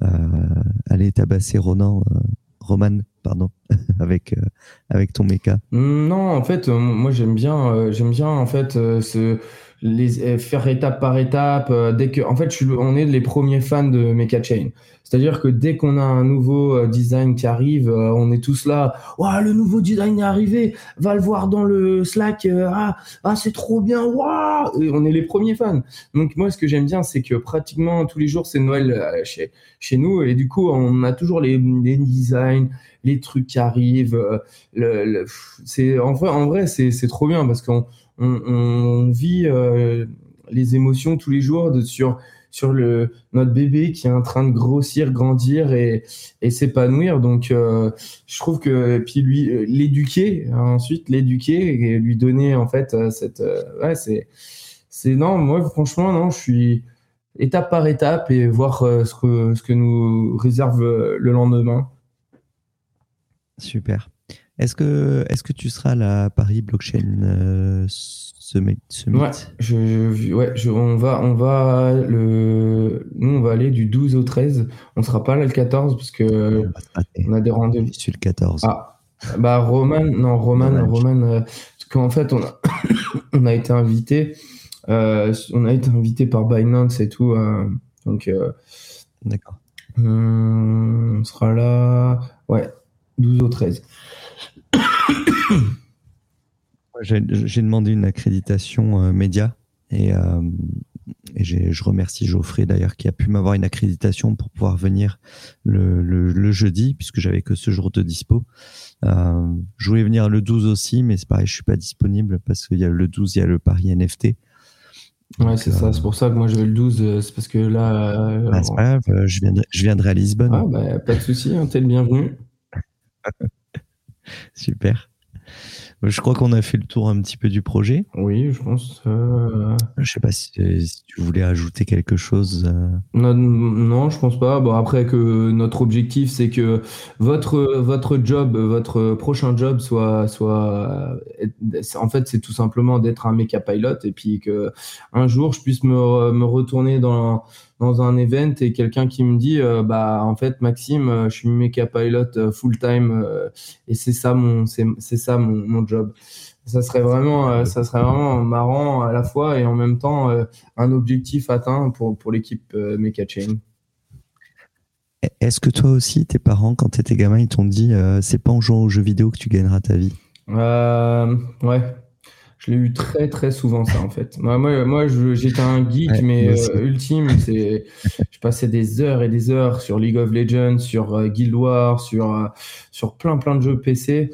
euh, aller tabasser Ronan, euh, Roman, pardon, *laughs* avec euh, avec ton méca Non, en fait, moi j'aime bien, j'aime bien en fait ce les faire étape par étape dès que en fait je on est les premiers fans de Mecha Chain c'est-à-dire que dès qu'on a un nouveau design qui arrive on est tous là waouh le nouveau design est arrivé va le voir dans le Slack ah, ah c'est trop bien waouh on est les premiers fans donc moi ce que j'aime bien c'est que pratiquement tous les jours c'est Noël chez chez nous. Et du coup, on a toujours les, les designs, les trucs qui arrivent. Euh, le, c'est en vrai, en vrai, c'est trop bien parce qu'on on, vit euh, les émotions tous les jours sur sur le notre bébé qui est en train de grossir, grandir et, et s'épanouir. Donc, euh, je trouve que puis lui l'éduquer ensuite l'éduquer et lui donner en fait cette ouais c'est c'est non moi franchement non je suis étape par étape et voir euh, ce, que, ce que nous réserve euh, le lendemain. Super. Est-ce que, est que tu seras à la Paris Blockchain euh, Summit, Ouais, je, ouais on, va, on, va le, nous, on va aller du 12 au 13. On ne sera pas là le 14 parce que on a des rendez-vous. Suis le 14. Ah, Bah, Roman, non, Roman, Roman, euh, qu'en fait, on a, *coughs* on a été invité, euh, on a été invité par Binance et tout, euh, donc. D'accord. Hum, on sera là, ouais, 12 au 13. J'ai demandé une accréditation média et et je remercie Geoffrey d'ailleurs qui a pu m'avoir une accréditation pour pouvoir venir le, le, jeudi puisque j'avais que ce jour de dispo. Euh, je voulais venir le 12 aussi, mais c'est pareil, je suis pas disponible parce qu'il y a le 12, il y a le Paris NFT. Ouais, c'est ça. C'est pour ça que moi je vais le 12. Euh, c'est parce que là. Euh, bah, c'est pas grave, je viendrai, je viendrai à Lisbonne. Ah, bah, pas de souci, hein, t'es le bienvenu. *laughs* Super. Je crois qu'on a fait le tour un petit peu du projet. Oui, je pense. Euh... Je sais pas si, tu voulais ajouter quelque chose. Euh. Non, non, je pense pas. Bon, après que notre objectif, c'est que votre votre job, votre prochain job soit soit. En fait, c'est tout simplement d'être un mecha pilot et puis que un jour, je puisse me me retourner dans dans un event et quelqu'un qui me dit euh, bah en fait Maxime euh, je suis méca pilot euh, full time et c'est ça mon c'est ça mon, mon, job. Ça serait vraiment ça serait vraiment marrant à la fois et en même temps un objectif atteint pour pour l'équipe Mecha Chain. Est-ce que toi aussi tes parents quand tu étais gamin ils t'ont dit c'est pas en jouant aux jeux vidéo que tu gagneras ta vie? Ouais je l'ai eu très très souvent ça en fait. Moi, moi, moi j'étais un geek mais euh, ultime. C'est, je passais des heures et des heures sur League of Legends, sur euh, Guild Wars, sur euh, sur plein plein de jeux PC.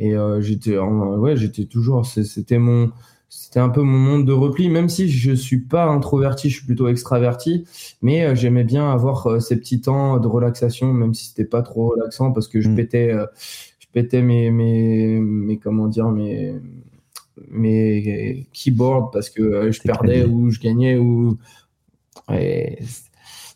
Et j'étais, ouais, j'étais toujours. C'était mon, c'était un peu mon monde de repli. Même si je suis pas introverti, je suis plutôt extraverti. Mais j'aimais bien avoir ces petits temps de relaxation, même si c'était pas trop relaxant parce que je mm. pétais, je pétais mes mes mes comment dire mes mes keyboards parce que euh, je perdais ou je gagnais ou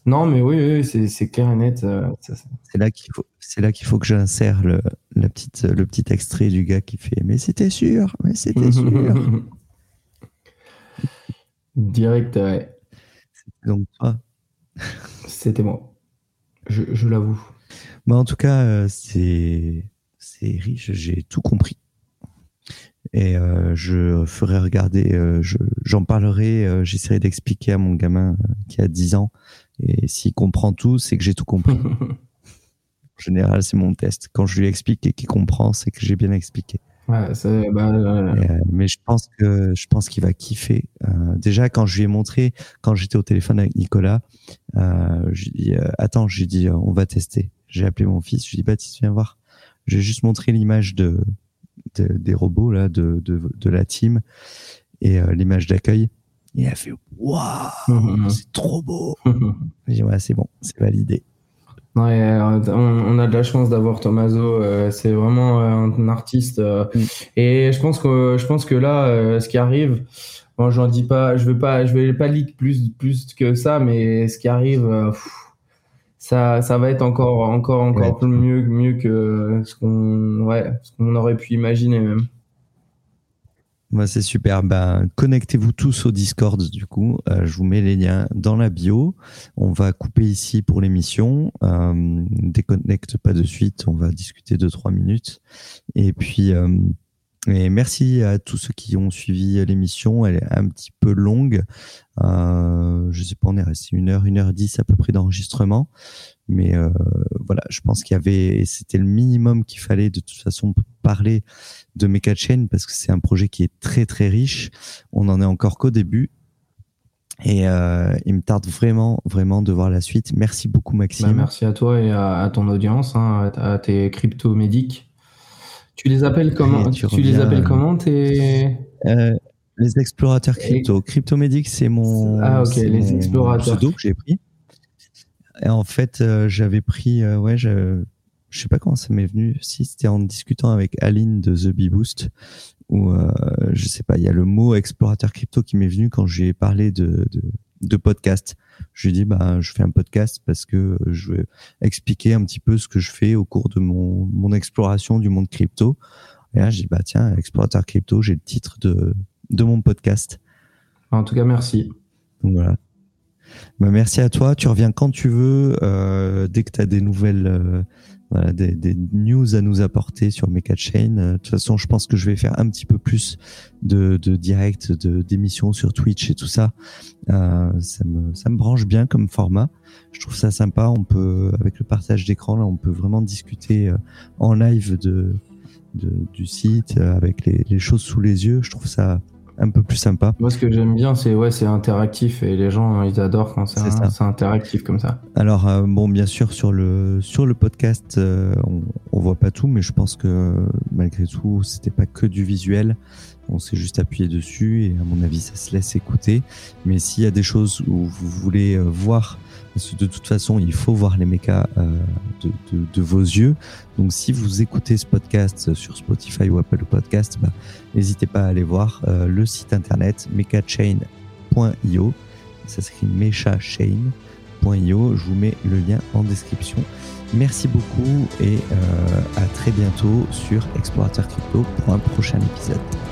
non mais oui, c'est clair et net euh, c'est là qu'il faut c'est là qu'il faut que j'insère le la petite le petit extrait du gars qui fait mais c'était sûr mais c'était *laughs* sûr. Direct ouais. donc toi. C'était moi. Je, je l'avoue. Moi en tout cas euh, c'est c'est riche j'ai tout compris et euh, je ferai regarder, euh, j'en parlerai, euh, j'essaierai d'expliquer à mon gamin qui a 10 ans. Et s'il comprend tout, c'est que j'ai tout compris. *laughs* en général, c'est mon test. Quand je lui explique et qu'il comprend, c'est que j'ai bien expliqué. Ouais, bah, mais je pense que je pense qu'il va kiffer. déjà, quand je lui ai montré, quand j'étais au téléphone avec Nicolas, euh, je dis attends, j'ai dit on va tester. J'ai appelé mon fils, je lui ai dit Baptiste viens voir. J'ai juste montré l'image de des robots là de, de, de la team et euh, l'image d'accueil. il a fait waouh, mhm. c'est trop beau. *laughs* J'ai dit ouais, c'est bon, c'est validé. Ouais, on, a de la chance d'avoir Tomaso. Euh, c'est vraiment euh, un artiste. Mm. Et je pense que je pense que là, ce qui arrive, bon, j'en dis pas, je veux pas, je vais pas leak plus plus que ça, mais ce qui arrive, ça, ça va être encore, encore, encore mieux, mieux que ce qu'on, ouais, qu'on aurait pu imaginer même. Bah, c'est super. Ben, connectez-vous tous au Discord du coup. Euh, je vous mets les liens dans la bio. On va couper ici pour l'émission. Euh, déconnecte pas de suite. On va discuter deux trois minutes. Et puis euh, et merci à tous ceux qui ont suivi l'émission. Elle est un petit peu longue. Euh, je sais pas, on est resté une heure, une heure dix à peu près d'enregistrement. Mais euh, voilà, je pense qu'il y avait, c'était le minimum qu'il fallait de toute façon parler de Mecha Chain parce que c'est un projet qui est très très riche. On en est encore qu'au début. Et euh, il me tarde vraiment, vraiment de voir la suite. Merci beaucoup, Maxime. Bah, merci à toi et à, ton audience, hein, à, tes crypto-médics. Tu les appelles comment Tu, les appelles comment tes euh, Les explorateurs crypto. Et... C'est mon, ah, ok, les explorateurs. pseudo que j'ai pris. Et en fait, euh, j'avais pris, euh, ouais, je, je sais pas comment ça m'est venu. Si c'était en discutant avec Aline de The Bee Boost, ou euh, je sais pas, il y a le mot explorateur crypto qui m'est venu quand j'ai parlé de, de, de podcast. Je lui dit, bah, je fais un podcast parce que je veux expliquer un petit peu ce que je fais au cours de mon, mon exploration du monde crypto. Et là, j'ai dit, bah, tiens, explorateur crypto, j'ai le titre de, de mon podcast. En tout cas, merci. Donc voilà. Bah, merci à toi. Tu reviens quand tu veux. Euh, dès que tu as des nouvelles, euh, voilà, des, des, news à nous apporter sur Mecha Chain. Euh, de toute façon, je pense que je vais faire un petit peu plus de, de direct, de d'émissions sur Twitch et tout ça. Euh, ça me ça me branche bien comme format. Je trouve ça sympa. On peut avec le partage d'écran là, on peut vraiment discuter euh, en live de, de du site avec les, les choses sous les yeux. Je trouve ça un peu plus sympa. Moi, ce que j'aime bien, c'est ouais, c'est interactif et les gens ils adorent quand c'est interactif comme ça. Alors euh, bon, bien sûr sur le sur le podcast, euh, on, on, voit pas tout, mais je pense que malgré tout, c'était pas que du visuel. On s'est juste appuyé dessus et à mon avis, ça se laisse écouter. Mais s'il y a des choses où vous voulez euh, voir de toute façon, il faut voir les mechas euh, de, vos yeux. Donc, si vous écoutez ce podcast sur Spotify ou Apple Podcast, bah, n'hésitez pas à aller voir euh, le site internet mechachain.io. Ça s'écrit mechachain.io. Je vous mets le lien en description. Merci beaucoup et euh, à très bientôt sur Explorateur Crypto pour un prochain épisode.